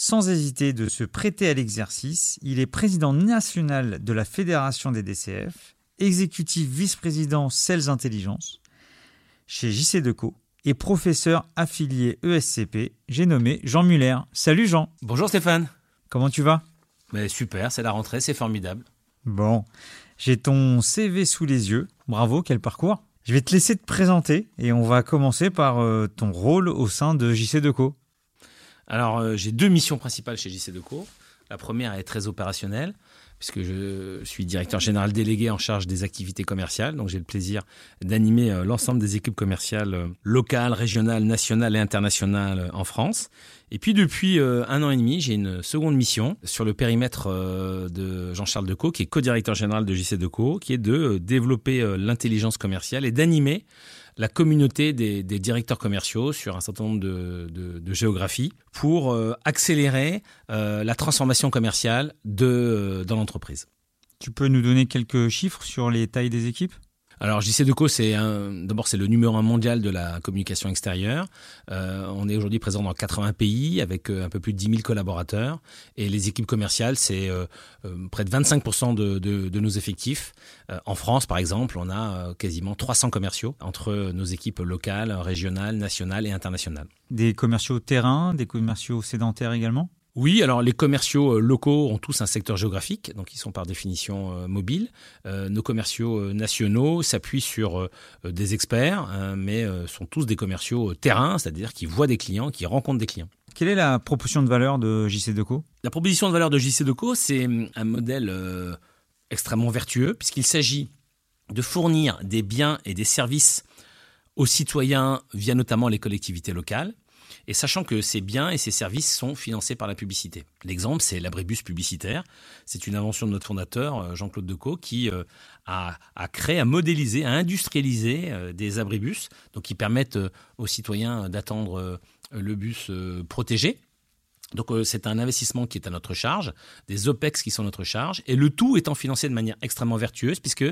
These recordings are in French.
sans hésiter de se prêter à l'exercice. Il est président national de la Fédération des DCF, exécutif vice-président Sales Intelligence chez JC Deco et professeur affilié ESCP. J'ai nommé Jean Muller. Salut Jean. Bonjour Stéphane. Comment tu vas? Mais Super, c'est la rentrée, c'est formidable. Bon, j'ai ton CV sous les yeux. Bravo, quel parcours. Je vais te laisser te présenter et on va commencer par euh, ton rôle au sein de JC Deco. Alors, euh, j'ai deux missions principales chez JC Deco. La première est très opérationnelle, puisque je suis directeur général délégué en charge des activités commerciales. Donc, j'ai le plaisir d'animer euh, l'ensemble des équipes commerciales euh, locales, régionales, nationales et internationales en France. Et puis, depuis un an et demi, j'ai une seconde mission sur le périmètre de Jean-Charles Decaux, qui est co-directeur général de JC Deco, qui est de développer l'intelligence commerciale et d'animer la communauté des, directeurs commerciaux sur un certain nombre de, géographies pour euh, accélérer euh, la transformation commerciale de, euh, dans l'entreprise. Tu peux nous donner quelques chiffres sur les tailles des équipes? Alors JC Deco, c'est d'abord c'est le numéro un mondial de la communication extérieure. Euh, on est aujourd'hui présent dans 80 pays avec euh, un peu plus de 10 000 collaborateurs et les équipes commerciales, c'est euh, près de 25 de, de, de, nos effectifs. en France, par exemple, on a quasiment 300 commerciaux entre nos équipes locales, régionales, nationales et internationales. Des commerciaux terrain, des commerciaux sédentaires également? Oui, alors les commerciaux euh, locaux ont tous un secteur géographique, donc ils sont par définition euh, mobiles. Euh, nos commerciaux nationaux s'appuient sur des experts, hein, mais sont tous des commerciaux terrain, c'est-à-dire qui voient des clients, qui rencontrent des clients. Quelle est la proposition de valeur de JC Deco? La proposition de valeur de JC Deco, c'est un modèle extrêmement vertueux, puisqu'il s'agit de fournir des biens et des services aux citoyens via notamment les collectivités locales et sachant que ces biens et ces services sont financés par la publicité. L'exemple, c'est l'abribus publicitaire. C'est une invention de notre fondateur, euh, Jean-Claude Decaux, qui euh, a, créé, a modélisé, a industrialisé euh, des abribus, donc qui permettent aux citoyens d'attendre le bus protégé. Donc c'est un investissement qui est à notre charge, des OPEX qui sont à notre charge, et le tout étant financé de manière extrêmement vertueuse, puisque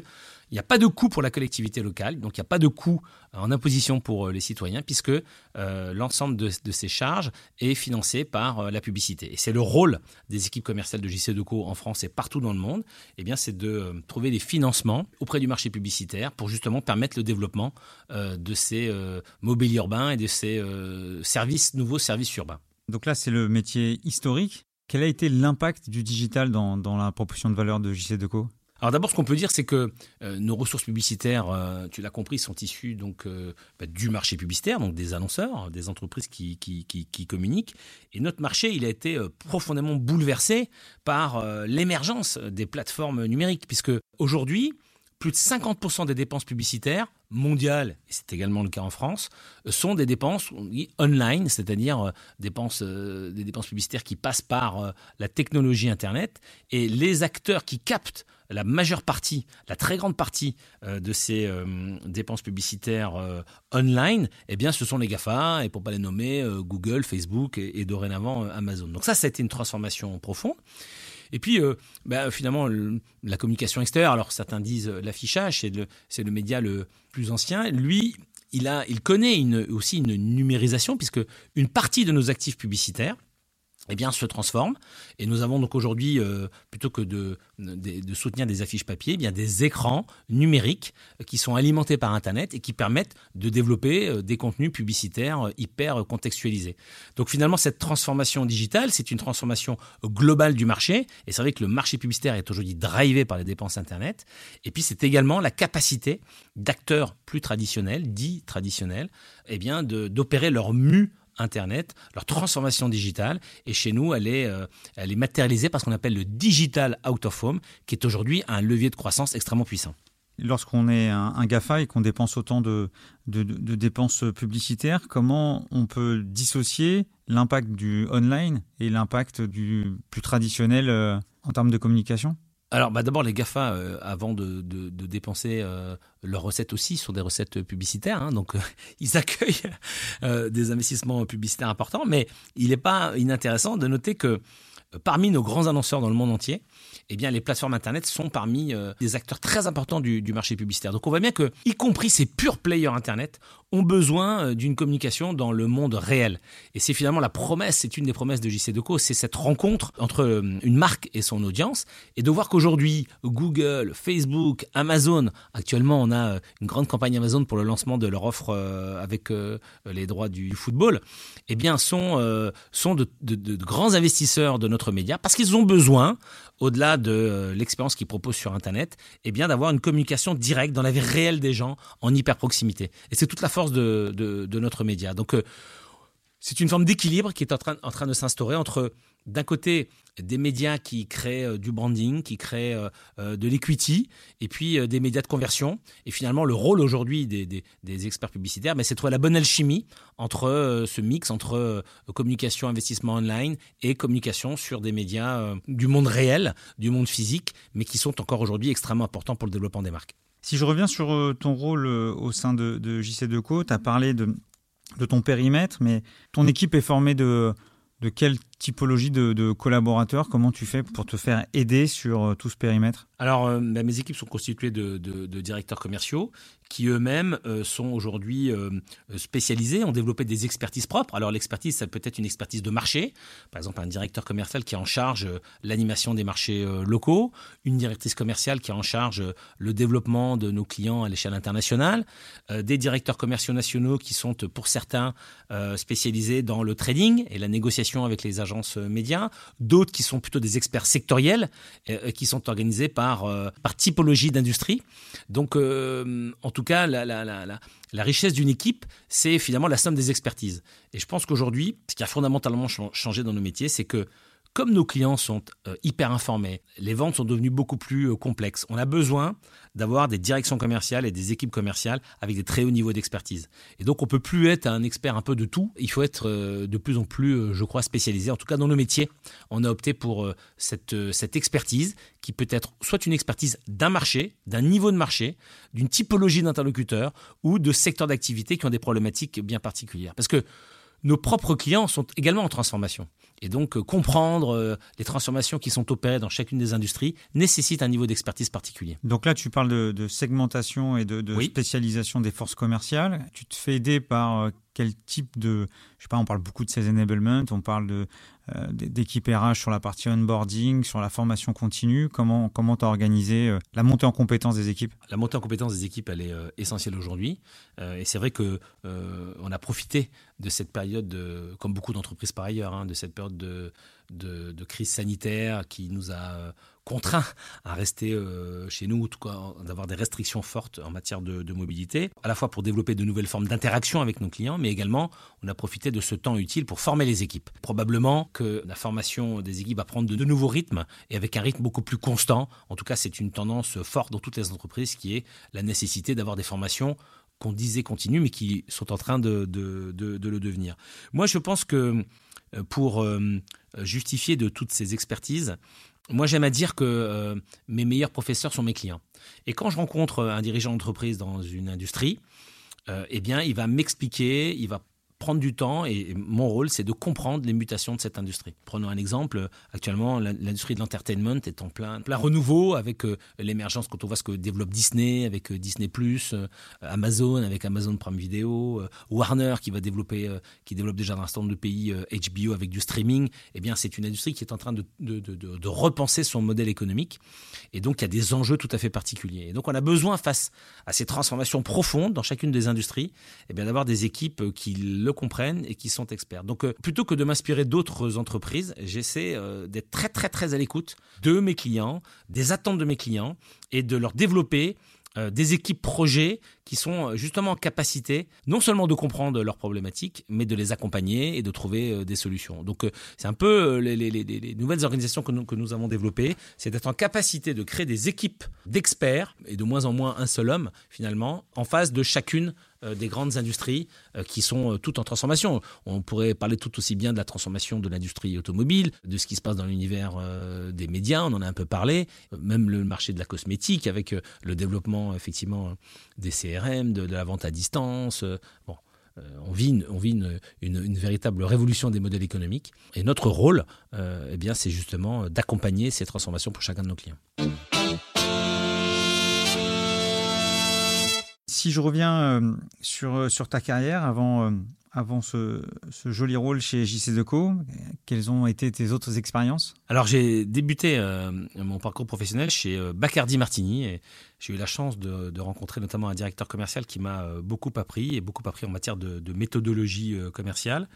il n'y a pas de coût pour la collectivité locale, donc il n'y a pas de coût en imposition pour euh, les citoyens, puisque euh, l'ensemble de, ces charges est financé par euh, la publicité. Et c'est le rôle des équipes commerciales de JC Deco en France et partout dans le monde, eh bien, c'est de trouver des financements auprès du marché publicitaire pour justement permettre le développement de ces mobiliers urbains et de ces nouveaux services urbains. Donc là, c'est le métier historique. Quel a été l'impact du digital dans, dans la proposition de valeur de JC Deco? Alors d'abord, ce qu'on peut dire, c'est que euh, nos ressources publicitaires, euh, tu l'as compris, sont issues donc euh, bah, du marché publicitaire, donc des annonceurs, des entreprises qui, communiquent. Et notre marché, il a été profondément bouleversé par l'émergence des plateformes numériques, puisque aujourd'hui, plus de 50% des dépenses publicitaires mondiales, et c'est également le cas en France, sont des dépenses online, c'est-à-dire dépenses, des dépenses publicitaires qui passent par la technologie Internet. Et les acteurs qui captent la majeure partie, la très grande partie euh, de ces euh, dépenses publicitaires euh, online, eh bien, ce sont les GAFA, et pour pas les nommer, Google, Facebook et, dorénavant Amazon. Donc ça, ça a été une transformation profonde. Et puis, bah, finalement, la communication extérieure, alors certains disent l'affichage, c'est le, média le plus ancien. Lui, il, connaît aussi une numérisation, puisque une partie de nos actifs publicitaires eh bien, se transforme. Et nous avons donc aujourd'hui, euh, plutôt que de, soutenir des affiches papier, eh bien des écrans numériques qui sont alimentés par Internet et qui permettent de développer euh, des contenus publicitaires euh, hyper contextualisés. Donc finalement, cette transformation digitale, c'est une transformation globale du marché. Et c'est vrai que le marché publicitaire est aujourd'hui drivé par les dépenses Internet. Et puis, c'est également la capacité d'acteurs plus traditionnels, dits traditionnels, eh bien, d'opérer leur mue Internet, leur transformation digitale. Et chez nous, elle est, euh, elle est matérialisée par ce qu'on appelle le digital out of home, qui est aujourd'hui un levier de croissance extrêmement puissant. Lorsqu'on est un, GAFA et qu'on dépense autant de, de, dépenses publicitaires, comment on peut dissocier l'impact du online et l'impact du plus traditionnel euh, en termes de communication? Alors, bah d'abord, les GAFA, euh, avant de, dépenser euh, leurs recettes aussi, sont des recettes publicitaires. Hein, donc, euh, ils accueillent des investissements publicitaires importants. Mais il n'est pas inintéressant de noter que parmi nos grands annonceurs dans le monde entier, eh bien, les plateformes Internet sont parmi des acteurs très importants du, marché publicitaire. Donc, on voit bien que, y compris ces purs players Internet, ont besoin euh, d'une communication dans le monde réel. Et c'est finalement la promesse, c'est une des promesses de JC Deco, c'est cette rencontre entre euh, une marque et son audience. Et de voir qu'aujourd'hui, Google, Facebook, Amazon, actuellement on a euh, une grande campagne Amazon pour le lancement de leur offre avec les droits du football, eh bien sont, sont de grands investisseurs de notre média parce qu'ils ont besoin au-delà de euh, l'expérience qu'ils proposent sur Internet, eh bien d'avoir une communication directe dans la vie réelle des gens en hyper proximité. Et c'est toute la force de, notre média. Donc euh, c'est une forme d'équilibre qui est en train de s'instaurer entre d'un côté des médias qui créent euh, du branding, qui créent euh, euh, de l'equity, et puis des médias de conversion. Et finalement, le rôle aujourd'hui des, experts publicitaires, mais c'est de trouver la bonne alchimie entre ce mix entre communication, investissement online et communication sur des médias du monde réel, du monde physique, mais qui sont encore aujourd'hui extrêmement importants pour le développement des marques. Si je reviens sur ton rôle au sein de, de JC2Co, tu as parlé de, de ton périmètre, mais ton équipe est formée de de quelle typologie de, collaborateurs Comment tu fais pour te faire aider sur euh, tout ce périmètre? Alors, euh, bah, mes équipes sont constituées de, directeurs commerciaux qui eux-mêmes euh, sont aujourd'hui spécialisés, ont développé des expertises propres. Alors, l'expertise, ça peut être une expertise de marché. Par exemple, un directeur commercial qui est en charge l'animation des marchés locaux, une directrice commerciale qui est en charge le développement de nos clients à l'échelle internationale, des directeurs commerciaux nationaux qui sont, pour certains, spécialisés dans le trading et la négociation avec les agences médias, d'autres qui sont plutôt des experts sectoriels, euh, qui sont organisés par, euh, par typologie d'industrie. Donc, euh, en tout cas, la, la, la, la richesse d'une équipe, c'est finalement la somme des expertises. Et je pense qu'aujourd'hui, ce qui a fondamentalement changé dans nos métiers, c'est que comme nos clients sont euh, hyper informés, les ventes sont devenues beaucoup plus euh, complexes. On a besoin d'avoir des directions commerciales et des équipes commerciales avec des très hauts niveaux d'expertise. Et donc, on peut plus être un expert un peu de tout. Il faut être euh, de plus en plus, je crois, spécialisé. En tout cas, dans nos métiers, on a opté pour cette, cette expertise qui peut être soit une expertise d'un marché, d'un niveau de marché, d'une typologie d'interlocuteurs ou de secteurs d'activité qui ont des problématiques bien particulières. Parce que nos propres clients sont également en transformation. Et donc, euh, comprendre euh, les transformations qui sont opérées dans chacune des industries nécessite un niveau d'expertise particulier. Donc là, tu parles de, segmentation et de, spécialisation des forces commerciales. Tu te fais aider par euh, quel type de, je sais pas, on parle beaucoup de sales enablement, on parle de euh, d'équipe RH sur la partie onboarding, sur la formation continue. Comment comment as organisé euh, la montée en compétence des équipes? La montée en compétence des équipes, elle est euh, essentielle aujourd'hui. et c'est vrai que on a profité de cette période, de, comme beaucoup d'entreprises par ailleurs, hein, de cette période de, crise sanitaire qui nous a contraints à rester euh, chez nous, d'avoir des restrictions fortes en matière de, mobilité, à la fois pour développer de nouvelles formes d'interaction avec nos clients, mais également on a profité de ce temps utile pour former les équipes. Probablement que la formation des équipes va prendre de, nouveaux rythmes et avec un rythme beaucoup plus constant. En tout cas, c'est une tendance forte dans toutes les entreprises qui est la nécessité d'avoir des formations qu'on disait continues, mais qui sont en train de, le devenir. Moi, je pense que euh, pour euh, justifier de toutes ces expertises, moi, j'aime à dire que euh, mes meilleurs professeurs sont mes clients. Et quand je rencontre un dirigeant d'entreprise dans une industrie, euh, eh bien, il va m'expliquer, il va prendre du temps et mon rôle, c'est de comprendre les mutations de cette industrie. Prenons un exemple. Actuellement, l'industrie de l'entertainment est en plein, renouveau avec euh, l'émergence, quand on voit ce que développe Disney, avec euh, Disney+, euh, Amazon, avec Amazon Prime Video, Warner qui va développer, qui développe déjà dans un certain nombre de pays HBO avec du streaming. Eh bien, c'est une industrie qui est en train de, repenser son modèle économique. Et donc, il y a des enjeux tout à fait particuliers. Et donc, on a besoin, face à ces transformations profondes dans chacune des industries, eh bien, d'avoir des équipes qui le comprennent et qui sont experts. Donc, euh, plutôt que de m'inspirer d'autres entreprises, j'essaie euh, d'être très, très, très à l'écoute de mes clients, des attentes de mes clients et de leur développer euh, des équipes projets qui sont euh, justement en capacité non seulement de comprendre leurs problématiques, mais de les accompagner et de trouver euh, des solutions. Donc c'est un peu les, nouvelles organisations que nous, avons développées, c'est d'être en capacité de créer des équipes d'experts, et de moins en moins un seul homme finalement, en face de chacune des grandes industries qui sont toutes en transformation. On pourrait parler tout aussi bien de la transformation de l'industrie automobile, de ce qui se passe dans l'univers des médias, on en a un peu parlé, même le marché de la cosmétique avec le développement effectivement des CRM, de, la vente à distance. Euh, euh, on vit, une, véritable révolution des modèles économiques. Et notre rôle, euh, eh bien, c'est justement d'accompagner ces transformations pour chacun de nos clients. Si je reviens sur ta carrière avant, avant ce, joli rôle chez JC Deco Quelles ont été tes autres expériences? Alors j'ai débuté euh, mon parcours professionnel chez euh, Bacardi Martini et j'ai eu la chance de, rencontrer notamment un directeur commercial qui m'a euh, beaucoup appris et beaucoup appris en matière de, méthodologie commerciale.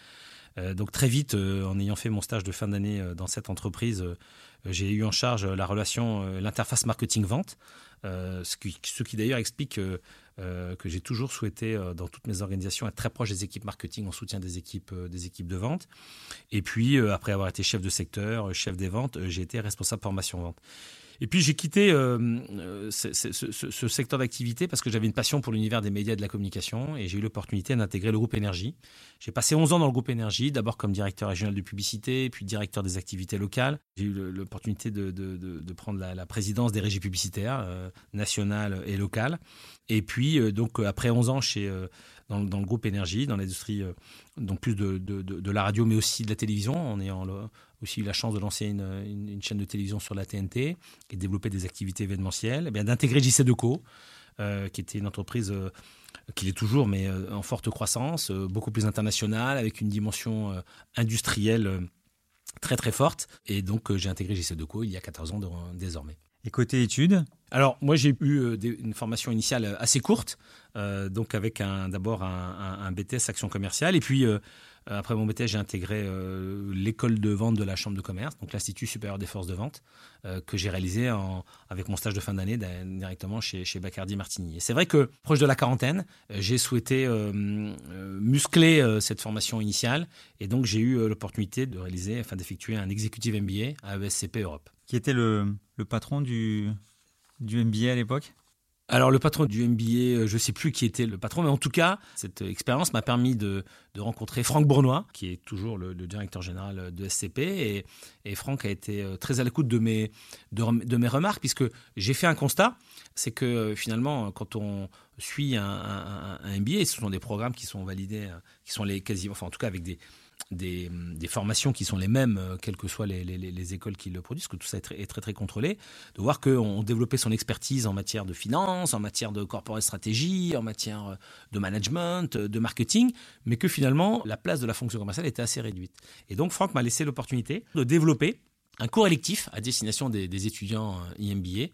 Donc très vite, en ayant fait mon stage de fin d'année dans cette entreprise, j'ai eu en charge la relation, l'interface marketing-vente, ce qui, ce qui d'ailleurs explique euh, que j'ai toujours souhaité euh, dans toutes mes organisations être très proche des équipes marketing en soutien des équipes, euh, des équipes de vente. Et puis, après avoir été chef de secteur, chef des ventes, j'ai été responsable formation vente. Et puis j'ai quitté euh, euh, ce, secteur d'activité parce que j'avais une passion pour l'univers des médias et de la communication et j'ai eu l'opportunité d'intégrer le groupe Énergie. J'ai passé 11 ans dans le groupe Énergie, d'abord comme directeur régional de publicité, puis directeur des activités locales. J'ai eu l'opportunité de, prendre la, présidence des régies publicitaires euh, nationales et locales. Et puis, donc, après 11 ans chez, dans, le groupe Énergie, dans l'industrie, donc plus de, de, la radio, mais aussi de la télévision, en ayant aussi eu la chance de lancer une, chaîne de télévision sur la TNT et de développer des activités événementielles, eh bien d'intégrer JC Deco, euh, qui était une entreprise euh, qui l'est toujours, mais euh, en forte croissance, beaucoup plus internationale, avec une dimension industrielle très très forte. Et donc j'ai intégré JC Deco il y a 14 ans désormais. Et côté études alors moi j'ai eu une formation initiale assez courte, donc avec d'abord un, BTS action commerciale et puis euh, après mon BTS, j'ai intégré euh, l'école de vente de la Chambre de commerce, donc l'Institut supérieur des forces de vente, euh, que j'ai réalisé avec mon stage de fin d'année directement chez, Bacardi Martini. C'est vrai que, proche de la quarantaine, j'ai souhaité muscler cette formation initiale, et donc j'ai eu l'opportunité de réaliser, enfin d'effectuer un executive MBA à ESCP Europe. Qui était le, patron du MBA à l'époque? Alors le patron du MBA, euh, je ne sais plus qui était le patron, mais en tout cas, cette expérience m'a permis de, rencontrer Franck Bournois, qui est toujours le, directeur général de SCP. Et, Franck a été euh, très à l'écoute de mes, de, mes remarques, puisque j'ai fait un constat, c'est que euh, finalement, quand on suit un, un, MBA, ce sont des programmes qui sont validés, qui sont les quasi, enfin en tout cas avec des, des, formations qui sont les mêmes, euh, quelles que soient les, écoles qui le produisent, que tout ça est très très, très contrôlé, de voir qu'on développait son expertise en matière de finance, en matière de corporate stratégie, en matière euh, de management, euh, de marketing, mais que finalement la place de la fonction commerciale était assez réduite. Et donc Franck m'a laissé l'opportunité de développer un cours électif à destination des, étudiants IMBA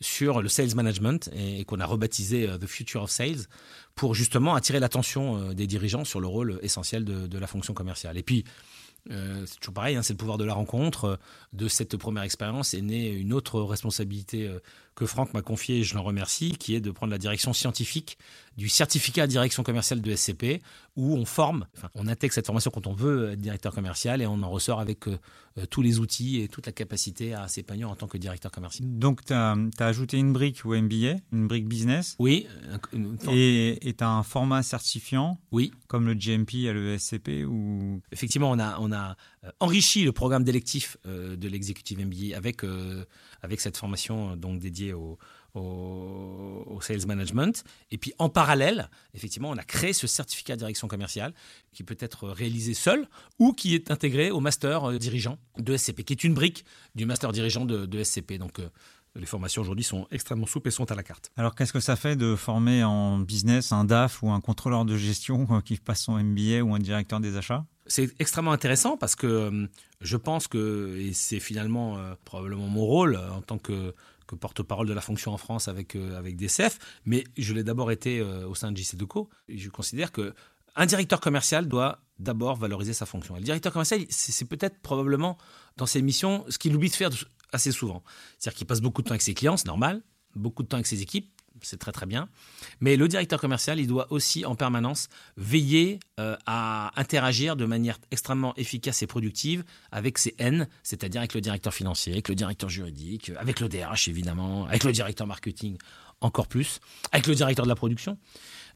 sur le sales management et, qu'on a rebaptisé The Future of Sales pour justement attirer l'attention euh, des dirigeants sur le rôle essentiel de, la fonction commerciale. Et puis, euh, c'est toujours pareil, hein, c'est le pouvoir de la rencontre. De cette première expérience est née une autre responsabilité euh, que Franck m'a confiée, et je l'en remercie, qui est de prendre la direction scientifique du certificat à direction commerciale de SCP, où on forme, enfin, on intègre cette formation quand on veut être directeur commercial et on en ressort avec euh, euh, tous les outils et toute la capacité à s'épanouir en tant que directeur commercial. Donc, tu as, ajouté une brique au MBA, une brique business? Oui. et tu as un format certifiant? Oui. Comme le GMP à l'ESCP ou... Effectivement, on a, on a enrichi le programme d'électif de l'exécutif MBA avec, avec cette formation donc dédiée au, sales management. Et puis en parallèle, effectivement, on a créé ce certificat de direction commerciale qui peut être réalisé seul ou qui est intégré au master euh, dirigeant de SCP, qui est une brique du master dirigeant de, SCP. Donc euh, les formations aujourd'hui sont extrêmement souples et sont à la carte. Alors qu'est-ce que ça fait de former en business un DAF ou un contrôleur de gestion euh, qui passe son MBA ou un directeur des achats? C'est extrêmement intéressant parce que je pense que, et c'est finalement probablement mon rôle en tant que que porte-parole de la fonction en France avec, euh, avec DCF, mais je l'ai d'abord été euh, au sein de JC Deco. Et je considère que un directeur commercial doit d'abord valoriser sa fonction. Et le directeur commercial, c'est peut-être probablement dans ses missions ce qu'il oublie de faire assez souvent. C'est-à-dire qu'il passe beaucoup de temps avec ses clients, c'est normal, beaucoup de temps avec ses équipes, c'est très très bien. Mais le directeur commercial, il doit aussi en permanence veiller euh, à interagir de manière extrêmement efficace et productive avec ses N, c'est-à-dire avec le directeur financier, avec le directeur juridique, avec le DRH évidemment, avec le directeur marketing encore plus, avec le directeur de la production.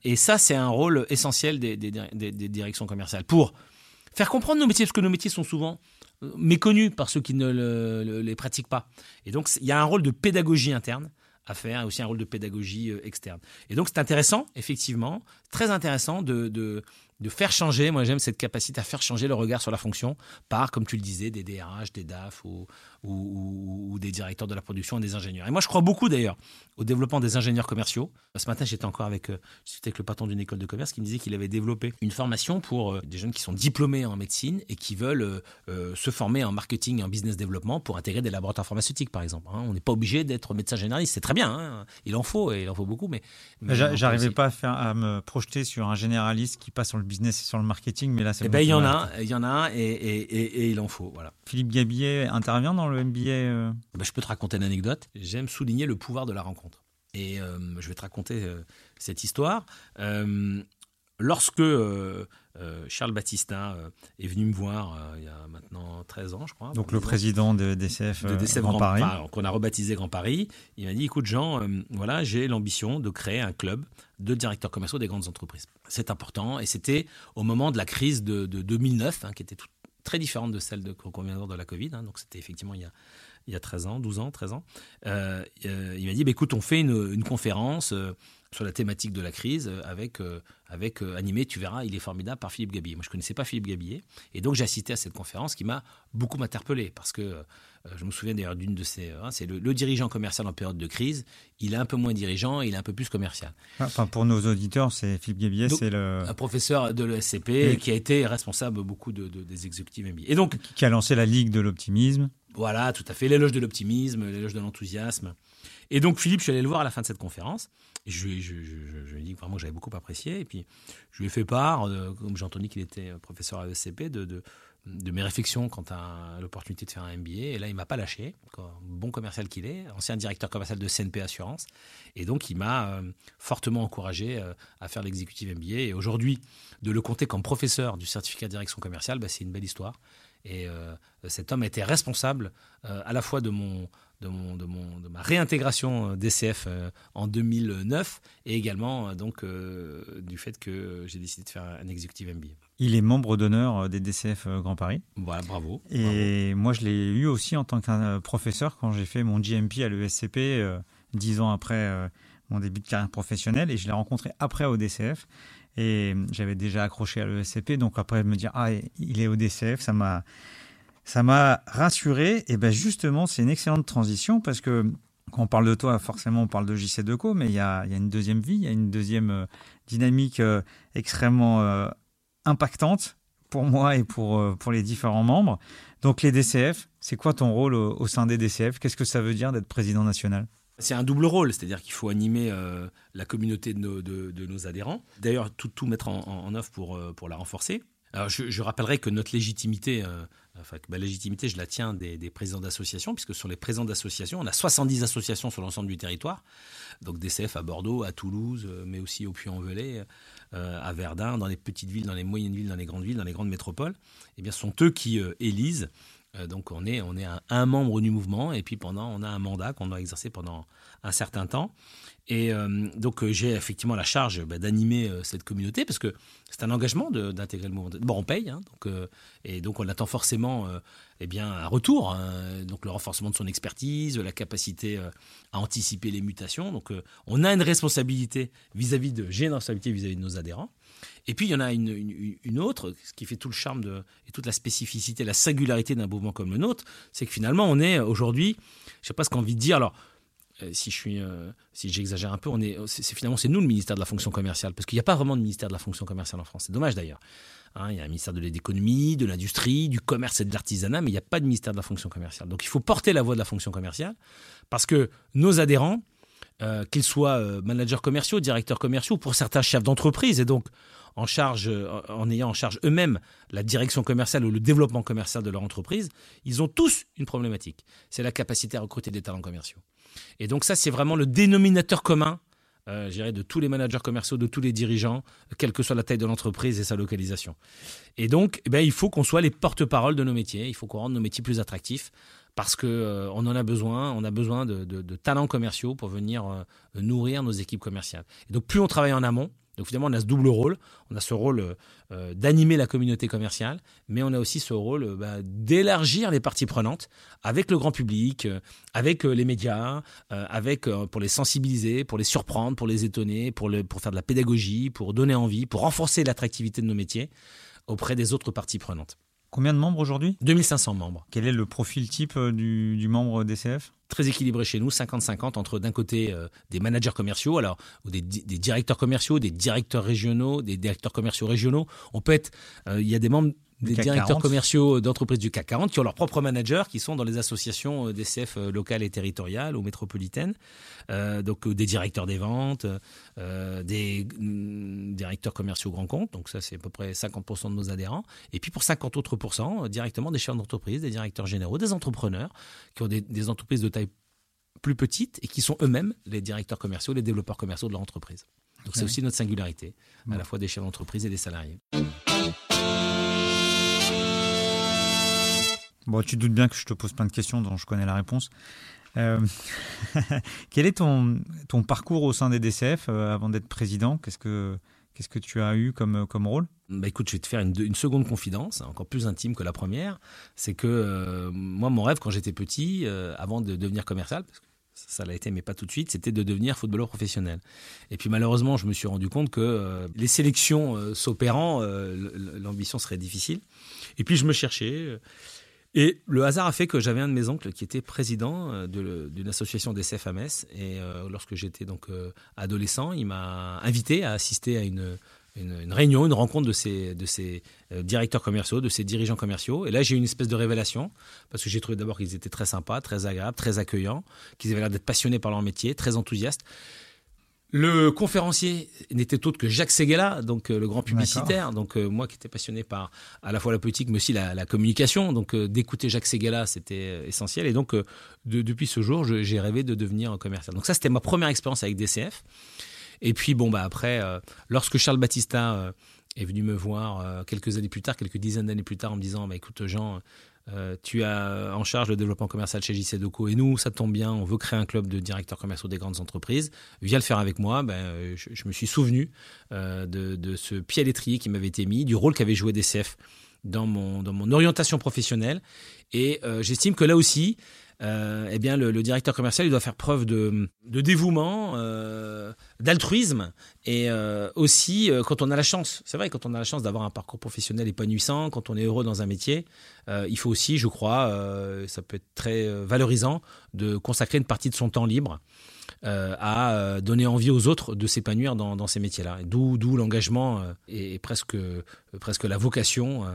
Et ça, c'est un rôle essentiel des, directions commerciales pour faire comprendre nos métiers, parce que nos métiers sont souvent méconnus par ceux qui ne les pratiquent pas. Et donc, il y a un rôle de pédagogie interne à faire, aussi un rôle de pédagogie euh, externe. Et donc c'est intéressant, effectivement, très intéressant de, de faire changer, moi j'aime cette capacité à faire changer le regard sur la fonction par, comme tu le disais, des DRH, des DAF ou, ou, des directeurs de la production et des ingénieurs. Et moi je crois beaucoup d'ailleurs au développement des ingénieurs commerciaux. Ce matin j'étais encore avec, euh, avec le patron d'une école de commerce qui me disait qu'il avait développé une formation pour euh, des jeunes qui sont diplômés en médecine et qui veulent euh, se former en marketing et en business développement pour intégrer des laboratoires pharmaceutiques par exemple. Hein. On n'est pas obligé d'être médecin généraliste, c'est très bien, hein. il en faut et il en faut beaucoup. Mais, mais j'arrivais pas à, faire, à me projeter sur un généraliste qui passe sur le business et sur le marketing, mais là, c'est. Eh ben, il y en a, il y en a, et, et, et, il en faut, voilà. Philippe Gabillet intervient dans le MBA. Euh eh ben, je peux te raconter une anecdote. J'aime souligner le pouvoir de la rencontre, et euh, je vais te raconter euh, cette histoire. lorsque Charles Battista est venu me voir il y a maintenant 13 ans, je crois. Donc le président de DCF, Grand, Paris. qu'on a rebaptisé Grand Paris. Il m'a dit, écoute Jean, voilà, j'ai l'ambition de créer un club de directeurs commerciaux des grandes entreprises. C'est important et c'était au moment de la crise de, 2009, hein, qui était très différente de celle de, qu'on vient de la Covid. Hein. donc c'était effectivement il y, a, il y a 13 ans, 12 ans, 13 ans. Euh, euh, il m'a dit, bah, écoute, on fait une, conférence euh, sur la thématique de la crise avec, avec animé, tu verras, il est formidable, par Philippe Gabillet. Moi, je ne connaissais pas Philippe Gabillet. Et donc, j'ai assisté à cette conférence qui m'a beaucoup interpellé parce que euh, je me souviens d'ailleurs d'une de ces. Hein, c'est le, dirigeant commercial en période de crise. Il est un peu moins dirigeant, il est un peu plus commercial. Ah, enfin, pour nos auditeurs, c'est Philippe Gabillet, c'est le. Un professeur de l'ESCP qui a été responsable beaucoup de, des exécutifs MBA. Et donc. Qui a lancé la Ligue de l'optimisme. Voilà, tout à fait. L'éloge de l'optimisme, l'éloge de l'enthousiasme. Et donc, Philippe, je suis allé le voir à la fin de cette conférence. Je, lui ai dit vraiment que j'avais beaucoup apprécié. Et puis, je lui ai fait part, comme j'ai entendu qu'il était professeur à de de mes réflexions quant à l'opportunité de faire un MBA. Et là, il m'a pas lâché, bon commercial qu'il est, ancien directeur commercial de CNP Assurance. Et donc, il m'a euh, fortement encouragé euh, à faire l'exécutif MBA. Et aujourd'hui, de le compter comme professeur du certificat de direction commerciale, bah, c'est une belle histoire. Et euh, cet homme était responsable à la fois de mon, de, mon, de, mon, de ma réintégration DCF en 2009 et également donc du fait que j'ai décidé de faire un exécutif MBA. Il est membre d'honneur euh, des DCF euh, Grand Paris. Voilà, bravo. Et moi, je l'ai eu aussi en tant que euh, professeur quand j'ai fait mon GMP à l'ESCP, dix ans après mon début de carrière professionnelle. Et je l'ai rencontré après au DCF. Et j'avais déjà accroché à l'ESCP. Donc après, me dire, ah, il est au DCF, ça m'a, ça m'a rassuré. Et ben justement, c'est une excellente transition parce que quand on parle de toi, forcément, on parle de JC Deco, mais il y a, y a une deuxième vie, il y a une deuxième dynamique extrêmement impactante pour moi et pour, euh, pour les différents membres. Donc les DCF, c'est quoi ton rôle au, sein des DCF Qu'est-ce que ça veut dire d'être président national? C'est un double rôle, c'est-à-dire qu'il faut animer euh, la communauté de nos, adhérents. D'ailleurs, tout, mettre en, œuvre pour, euh, pour la renforcer. Alors, je, rappellerai que notre légitimité, enfin, ma légitimité, je la tiens des, présidents d'associations, puisque sur les présidents d'associations, on a 70 associations sur l'ensemble du territoire. Donc, DCF à Bordeaux, à Toulouse, mais aussi au Puy-en-Velay, euh, à Verdun, dans les petites villes, dans les moyennes villes, dans les grandes villes, dans les grandes métropoles, eh bien, ce sont eux qui euh, élisent donc on est, on est un, membre du mouvement et puis pendant on a un mandat qu'on doit exercer pendant un certain temps. Et euh, donc euh, j'ai effectivement la charge bah, d'animer euh, cette communauté parce que c'est un engagement d'intégrer le mouvement. Bon, on paye, hein, donc, et donc on attend forcément eh bien, un retour, hein, donc le renforcement de son expertise, la capacité à anticiper les mutations. Donc on a une responsabilité vis-à-vis de, j'ai une responsabilité vis-à-vis de nos adhérents. Et puis il y en a une, autre, ce qui fait tout le charme et toute la spécificité, la singularité d'un mouvement comme le nôtre, c'est que finalement on est aujourd'hui, je sais pas ce qu'on envie de dire, alors euh, si je suis, euh, si j'exagère un peu, on est, c'est, finalement c'est nous le ministère de la fonction commerciale, parce qu'il n'y a pas vraiment de ministère de la fonction commerciale en France. C'est dommage d'ailleurs. Hein, il y a un ministère de l'économie, de l'industrie, du commerce et de l'artisanat, mais il n'y a pas de ministère de la fonction commerciale. Donc il faut porter la voix de la fonction commerciale, parce que nos adhérents, euh, qu'ils soient managers commerciaux, directeurs commerciaux, pour certains chefs d'entreprise, et donc en charge, en ayant en charge eux-mêmes la direction commerciale ou le développement commercial de leur entreprise, ils ont tous une problématique. C'est la capacité à recruter des talents commerciaux. Et donc ça, c'est vraiment le dénominateur commun euh, de tous les managers commerciaux, de tous les dirigeants, quelle que soit la taille de l'entreprise et sa localisation. Et donc, eh ben, il faut qu'on soit les porte-parole de nos métiers, il faut qu'on rende nos métiers plus attractifs, parce qu'on euh, en a besoin, on a besoin de, talents commerciaux pour venir euh, nourrir nos équipes commerciales. Et donc, plus on travaille en amont, donc finalement, on a ce double rôle. On a ce rôle euh, d'animer la communauté commerciale, mais on a aussi ce rôle euh, bah, d'élargir les parties prenantes avec le grand public, avec les médias, avec pour les sensibiliser, pour les surprendre, pour les étonner, pour faire de la pédagogie, pour donner envie, pour renforcer l'attractivité de nos métiers auprès des autres parties prenantes. Combien de membres aujourd'hui? 2500 membres. Quel est le profil type euh, du, membre DCF Très équilibré chez nous, 50-50 entre d'un côté euh, des managers commerciaux, alors ou des, directeurs commerciaux, des directeurs régionaux, des directeurs commerciaux régionaux. On peut être, euh, il y a des membres des directeurs commerciaux d'entreprises du CAC 40 qui ont leurs propres managers, qui sont dans les associations euh, DCF euh, locales et territoriales ou métropolitaines, euh, donc des directeurs des ventes, des mm, directeurs commerciaux grands comptes, donc ça c'est à peu près 50% de nos adhérents, et puis pour 50 autres pourcents, directement des chefs d'entreprise, des directeurs généraux, des entrepreneurs qui ont des, des entreprises de taille plus petite et qui sont eux-mêmes les directeurs commerciaux, les développeurs commerciaux de leur entreprise. Donc c'est aussi notre singularité, à la fois des chefs d'entreprise et des salariés. Bon, tu doutes bien que je te pose plein de questions dont je connais la réponse. Euh, quel est ton, ton parcours au sein des DCF euh, avant d'être président? Qu'est-ce que que tu as eu comme, comme rôle? Bah écoute, je vais te faire une, seconde confidence, encore plus intime que la première. C'est que euh, moi, mon rêve quand j'étais petit, avant de devenir commercial, parce que ça l'a été, mais pas tout de suite, c'était de devenir footballeur professionnel. Et puis malheureusement, je me suis rendu compte que les sélections s'opérant, l'ambition serait difficile. Et puis je me cherchais. Et le hasard a fait que j'avais un de mes oncles qui était président euh, d'une association d'SF à. Et euh, lorsque j'étais donc euh, adolescent, il m'a invité à assister à une, une, réunion, une rencontre de ces, de directeurs commerciaux, de ces dirigeants commerciaux. Et là, j'ai eu une espèce de révélation, parce que j'ai trouvé d'abord qu'ils étaient très sympas, très agréables, très accueillants, qu'ils avaient l'air d'être passionnés par leur métier, très enthousiastes. Le conférencier n'était autre que Jacques Seguela, donc euh, le grand publicitaire. Donc euh, moi qui étais passionné par à la fois la politique mais aussi la, communication, donc euh, d'écouter Jacques Seguela c'était essentiel. Et donc depuis ce jour, j'ai rêvé de devenir commercial. Donc ça c'était ma première expérience avec DCF. Et puis bon bah après, lorsque Charles Battista est venu me voir quelques années plus tard, quelques dizaines d'années plus tard, en me disant bah écoute Jean euh, tu as en charge le développement commercial chez JC et nous, ça tombe bien, on veut créer un club de directeurs commerciaux des grandes entreprises. Viens le faire avec moi. Ben, euh, je, me suis souvenu euh, de, ce pied à l'étrier qui m'avait été mis, du rôle qu'avait joué DCF dans mon, dans mon orientation professionnelle. Et j'estime que là aussi, euh, eh bien le, directeur commercial il doit faire preuve de, dévouement, euh, d'altruisme et euh, aussi quand on a la chance, c'est vrai quand on a la chance d'avoir un parcours professionnel épanouissant, quand on est heureux dans un métier, il faut aussi, je crois, ça peut être très valorisant de consacrer une partie de son temps libre. à donner envie aux autres de s'épanouir dans, ces métiers-là. D'où, l'engagement et, presque, la vocation euh,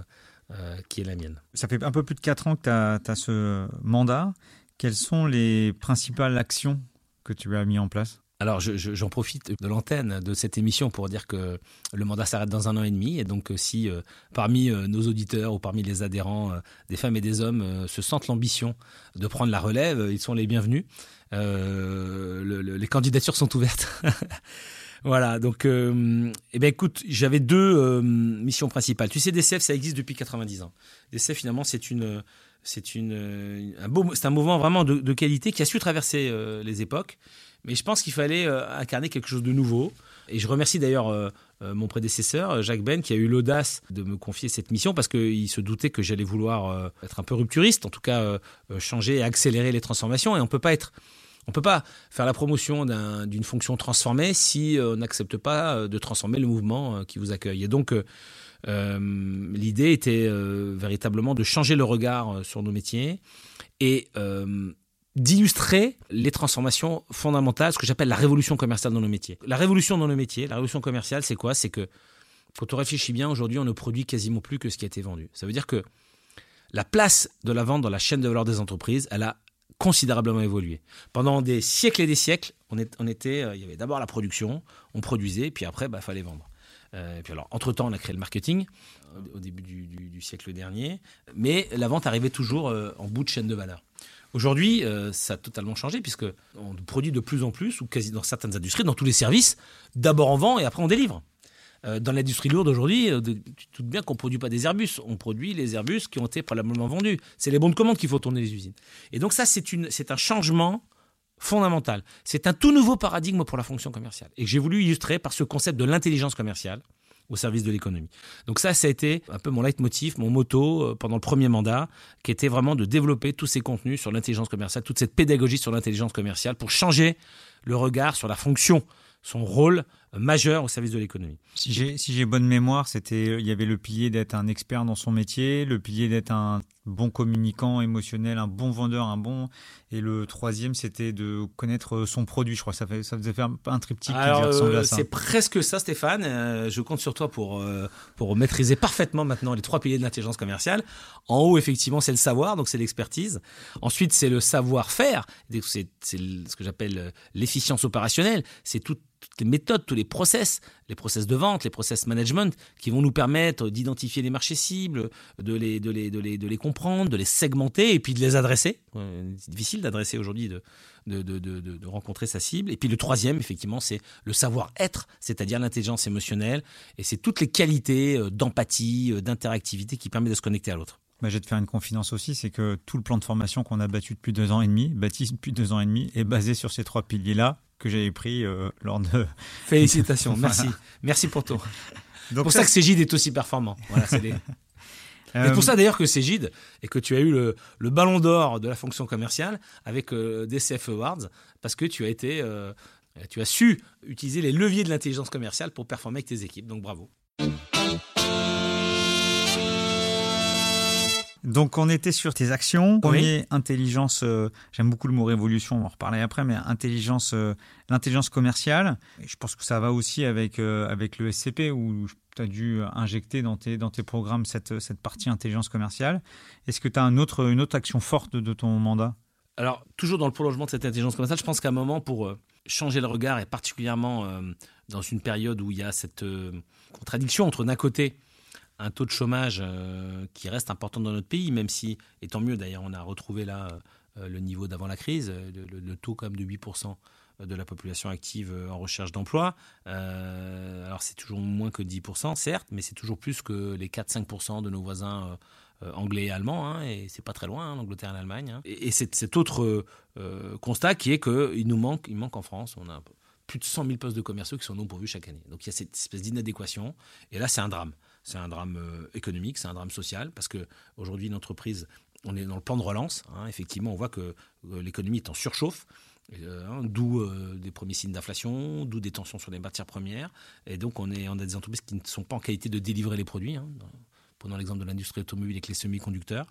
qui est la mienne. Ça fait un peu plus de 4 ans que tu as, ce mandat. Quelles sont les principales actions que tu as mis en place? Alors, j'en profite de l'antenne de cette émission pour dire que le mandat s'arrête dans un an et demi. Et donc, euh, si euh, parmi nos auditeurs ou parmi les adhérents, des femmes et des hommes se sentent l'ambition de prendre la relève, ils sont les bienvenus. les candidatures sont ouvertes. Voilà, donc, euh, eh ben, écoute, j'avais deux euh, missions principales. Tu sais, DCF, ça existe depuis 90 ans. DCF, finalement, c'est une, C'est une, un, beau, c'est un mouvement vraiment de, qualité qui a su traverser les époques. Mais je pense qu'il fallait incarner quelque chose de nouveau. Et je remercie d'ailleurs mon prédécesseur, Jacques Ben, qui a eu l'audace de me confier cette mission parce qu'il se doutait que j'allais vouloir être un peu rupturiste, en tout cas changer et accélérer les transformations. Et on ne peut pas être on ne peut pas faire la promotion d'une fonction transformée si euh, on n'accepte pas euh, de transformer le mouvement euh, qui vous accueille. Et donc, l'idée était véritablement de changer le regard sur nos métiers et d'illustrer les transformations fondamentales, ce que j'appelle la révolution commerciale dans nos métiers. La révolution dans nos métiers, la révolution commerciale, c'est quoi? C'est que, quand on réfléchit bien, aujourd'hui, on ne produit quasiment plus que ce qui a été vendu. Ça veut dire que la place de la vente dans la chaîne de valeur des entreprises, elle a considérablement évolué. Pendant des siècles et des siècles, on, était, euh, il y avait d'abord la production, on produisait, puis après, il bah, fallait vendre. Euh, puis alors, entre-temps, on a créé le marketing au début du, siècle dernier, mais la vente arrivait toujours euh, en bout de chaîne de valeur. Aujourd'hui, ça a totalement changé puisque on produit de plus en plus, ou quasi dans certaines industries, dans tous les services, d'abord on vend et après on délivre. Euh, dans l'industrie lourde aujourd'hui, euh, tu te doutes bien qu'on ne produit pas des Airbus, on produit les Airbus qui ont été probablement vendus. C'est les bons de commande qu'il faut tourner les usines. Et donc ça, c'est un changement fondamental. C'est un tout nouveau paradigme pour la fonction commerciale et j'ai voulu illustrer par ce concept de l'intelligence commerciale au service de l'économie. Donc ça, ça a été un peu mon leitmotiv, mon motto euh, pendant le premier mandat, qui était vraiment de développer tous ces contenus sur l'intelligence commerciale, toute cette pédagogie sur l'intelligence commerciale pour changer le regard sur la fonction son rôle majeur au service de l'économie. Si j'ai si bonne mémoire, c'était il y avait le pilier d'être un expert dans son métier, le pilier d'être un bon communicant émotionnel, un bon vendeur, un bon et le troisième c'était de connaître son produit. Je crois ça fait ça faisait faire un triptyque euh, C'est presque ça, Stéphane. Euh, je compte sur toi pour euh, pour maîtriser parfaitement maintenant les trois piliers de l'intelligence commerciale. En haut, effectivement, c'est le savoir, donc c'est l'expertise. Ensuite, c'est le savoir-faire. C'est ce que j'appelle l'efficience opérationnelle. C'est tout les méthodes, tous les process, les process de vente, les process management, qui vont nous permettre d'identifier les marchés cibles, de les, de, les, de, les, de les comprendre, de les segmenter et puis de les adresser. C'est difficile d'adresser aujourd'hui, de, de, de, de, rencontrer sa cible. Et puis le troisième, effectivement, c'est le savoir-être, c'est-à-dire l'intelligence émotionnelle. Et c'est toutes les qualités euh, d'empathie, euh, d'interactivité qui permettent de se connecter à l'autre. Bah, je vais te faire une confidence aussi, c'est que tout le plan de formation qu'on a battu depuis deux ans et demi, bâti depuis deux ans et demi, est basé sur ces trois piliers-là que j'avais pris euh, lors de. Félicitations, merci, merci pour tout. C'est pour ça, que Cégide est aussi performant. Voilà, c'est pour euh, ça d'ailleurs que Cégide et que tu as eu le, ballon d'or de la fonction commerciale avec euh, DCF Awards parce que tu as été, tu as su utiliser les leviers de l'intelligence commerciale pour performer avec tes équipes. Donc bravo. Donc on était sur tes actions. Premier, intelligence, euh, j'aime beaucoup le mot révolution, on va en reparler après, mais intelligence, euh, l'intelligence commerciale. je pense que ça va aussi avec, euh, avec le SCP où tu as dû injecter dans tes, dans tes programmes cette, cette partie intelligence commerciale. Est-ce que tu as un autre, une autre action forte de, ton mandat? Alors, toujours dans le prolongement de cette intelligence commerciale, je pense qu'à un moment, pour changer le regard, et particulièrement dans une période où il y a cette contradiction entre d'un côté un taux de chômage euh, qui reste important dans notre pays, même si, et tant mieux d'ailleurs, on a retrouvé là euh, le niveau d'avant la crise, le, taux comme de 8% de la population active euh, en recherche d'emploi. alors c'est toujours moins que 10%, certes, mais c'est toujours plus que les 4-5% de nos voisins anglais et allemands, hein, et c'est pas très loin, hein, l'Angleterre et l'Allemagne. Hein. Et, c'est cet autre constat qui est qu'il nous manque, il manque en France, on a plus de 100 000 postes de commerciaux qui sont non pourvus chaque année. Donc il y a cette espèce d'inadéquation, et là c'est un drame. C'est un drame euh, économique, c'est un drame social, parce que aujourd'hui, une entreprise, on est dans le plan de relance. Hein, effectivement, on voit que euh, l'économie est en surchauffe. Euh, hein, d'où des premiers signes d'inflation, d'où des tensions sur les matières premières. Et donc, on, est, a des entreprises qui ne sont pas en qualité de délivrer les produits. Hein, prenons l'exemple de l'industrie automobile avec les semi-conducteurs.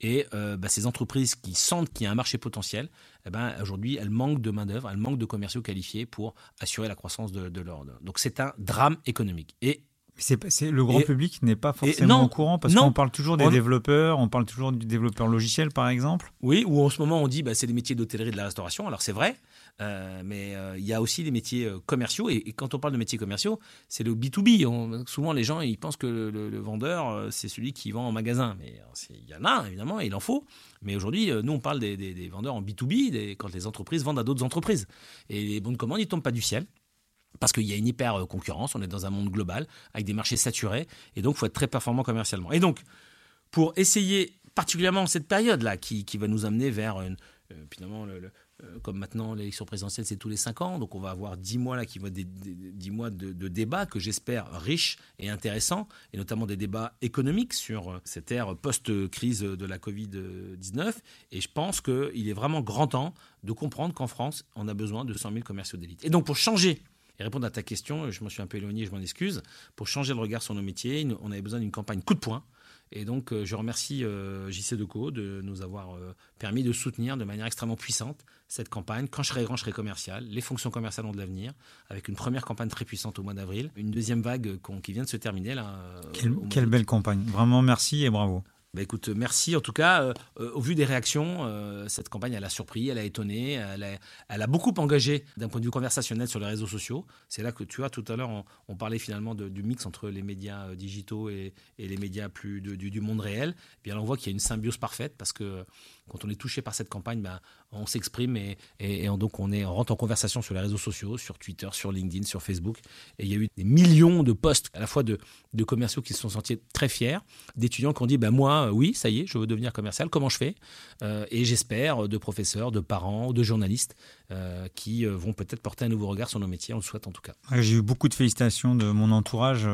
Et bah, ces entreprises qui sentent qu'il y a un marché potentiel, eh ben, aujourd'hui, elles manquent de main-d'œuvre, elles manquent de commerciaux qualifiés pour assurer la croissance de, de l'ordre. Donc, c'est un drame économique. Et c'est, le grand public n'est pas forcément au courant parce qu'on parle toujours des développeurs, on parle toujours du développeur logiciel par exemple. Oui, ou en ce moment on dit bah, c'est les métiers d'hôtellerie et de la restauration. Alors c'est vrai, euh, mais euh, il y a aussi les métiers euh, commerciaux. Et, quand on parle de métiers commerciaux, c'est le B2B. souvent les gens ils pensent que le, vendeur c'est celui qui vend en magasin. Mais il y en a évidemment, et il en faut. Mais aujourd'hui, nous on parle des, vendeurs en B2B quand les entreprises vendent à d'autres entreprises. Et les bons de commande ils tombent pas du ciel parce qu'il y a une hyper euh, concurrence, on est dans un monde global avec des marchés saturés et donc il faut être très performant commercialement. Et donc pour essayer particulièrement cette période-là qui, va nous amener vers finalement le, euh, comme maintenant l'élection présidentielle c'est tous les cinq ans, donc on va avoir dix mois là qui vont être mois de, de débats que j'espère riches et intéressants, et notamment des débats économiques sur euh, cette ère post-crise de la Covid-19. Et je pense qu'il est vraiment grand temps de comprendre qu'en France, on a besoin de 100 000 commerciaux d'élite. Et donc pour changer et répondre à ta question, je m'en suis un peu éloigné, je m'en excuse, pour changer le regard sur nos métiers, on avait besoin d'une campagne coup de poing et donc, euh, je remercie euh, JC Deco de nous avoir euh, permis de soutenir de manière extrêmement puissante cette campagne. Quand je serai grand, je serai commercial. Les fonctions commerciales ont de l'avenir, avec une première campagne très puissante au mois d'avril, une deuxième vague qui vient de se terminer là. quelle belle campagne. Vraiment merci et bravo. Bah écoute, merci. En tout cas, euh, euh, au vu des réactions, euh, cette campagne, a surpris, elle a étonné, elle a, beaucoup engagé d'un point de vue conversationnel sur les réseaux sociaux. C'est là que tu vois, tout à l'heure, on, parlait finalement du mix entre les médias digitaux et, les médias plus du, monde réel. Eh bien, on voit qu'il y a une symbiose parfaite parce que quand on est touché par cette campagne, ben, on s'exprime et, et, donc on, est, rentre en conversation sur les réseaux sociaux, sur Twitter, sur LinkedIn, sur Facebook. Et il y a eu des millions de posts à la fois de, commerciaux qui se sont sentis très fiers, d'étudiants qui ont dit ben moi, oui, ça y est, je veux devenir commercial, comment je fais? Euh, Et j'espère de professeurs, de parents, de journalistes euh, qui euh, vont peut-être porter un nouveau regard sur nos métiers, on le souhaite en tout cas. J'ai eu beaucoup de félicitations de mon entourage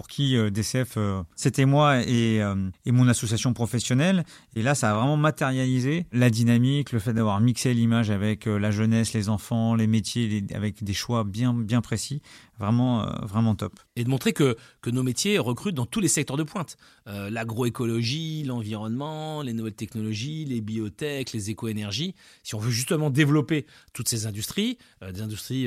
pour qui euh, DCF, euh, c'était moi euh, et, mon association professionnelle. Et là, ça a vraiment matérialisé la dynamique, le fait d'avoir mixé l'image avec la jeunesse, les enfants, les métiers, avec des choix bien, bien précis. Vraiment, vraiment top. Et de montrer que, que nos métiers recrutent dans tous les secteurs de pointe. L'agroécologie, l'environnement, les nouvelles technologies, les biotech, les éco-énergies. Si on veut justement développer toutes ces industries, des industries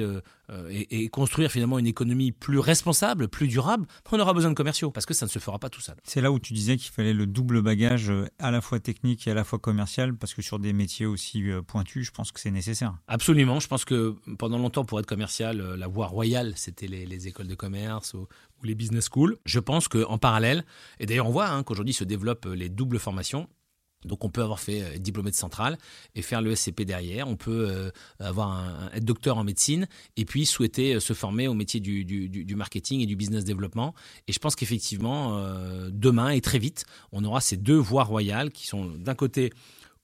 et, et, construire finalement une économie plus responsable, plus durable, on aura besoin de commerciaux parce que ça ne se fera pas tout seul. C'est là où tu disais qu'il fallait le double bagage euh, à la fois technique et à la fois commercial parce que sur des métiers aussi euh, pointus, je pense que c'est nécessaire. Absolument. Je pense que pendant longtemps, pour être commercial, euh, la voie royale, c'était les, écoles de commerce ou, les business schools. Je pense qu'en parallèle, et d'ailleurs on voit hein, qu'aujourd'hui se développent les doubles formations. Donc on peut avoir fait euh, diplômé de centrale et faire le SCP derrière. On peut euh, avoir un, être docteur en médecine et puis souhaiter euh, se former au métier du, du, marketing et du business développement. Et je pense qu'effectivement, demain et très vite, on aura ces deux voies royales qui sont d'un côté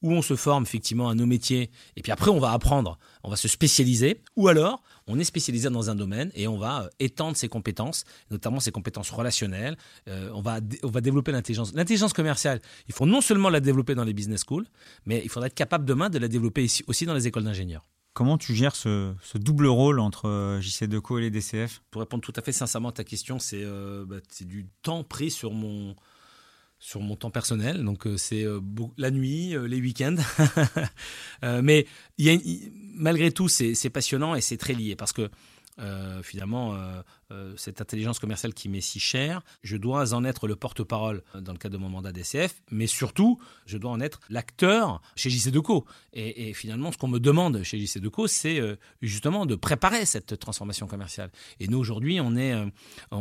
où on se forme effectivement à nos métiers, et puis après on va apprendre, on va se spécialiser, ou alors on est spécialisé dans un domaine et on va euh, étendre ses compétences, notamment ses compétences relationnelles, euh, on, va, on va développer l'intelligence. L'intelligence commerciale, il faut non seulement la développer dans les business schools, mais il faudra être capable demain de la développer aussi dans les écoles d'ingénieurs. Comment tu gères ce, double rôle entre euh, JC Deco et les DCF Pour répondre tout à fait sincèrement à ta question, c'est bah, du temps pris sur mon, sur mon temps personnel. Donc euh, c'est euh, la nuit, euh, les week-ends. mais malgré tout, c'est passionnant et c'est très lié parce que finalement, cette intelligence commerciale qui m'est si chère, je dois en être le porte-parole dans le cadre de mon mandat DCF, mais surtout, je dois en être l'acteur chez JC Deco. Et, et finalement, ce qu'on me demande chez JC Deco, c'est euh, justement de préparer cette transformation commerciale. Et nous, aujourd'hui, on, euh,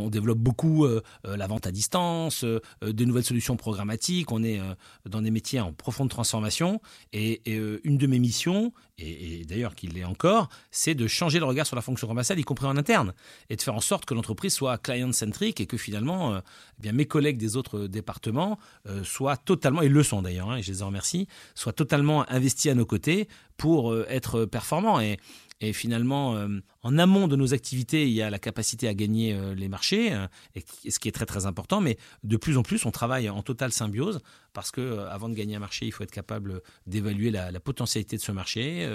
développe beaucoup la vente à distance, de nouvelles solutions programmatiques, on est dans des métiers en profonde transformation. Et, une de mes missions, et d'ailleurs qu'il l'est encore, c'est de changer le regard sur la fonction commerciale, y compris en interne, et de faire en sorte que l'entreprise soit client-centric et que finalement, euh, eh bien, mes collègues des autres départements euh, soient totalement, ils le sont d'ailleurs, hein, et je les en remercie, soient totalement investis à nos côtés pour euh, être performants. Et, et finalement, euh, en amont de nos activités, il y a la capacité à gagner euh, les marchés, euh, et, ce qui est très très important. Mais de plus en plus, on travaille en totale symbiose parce que avant de gagner un marché, il faut être capable d'évaluer la, potentialité de ce marché,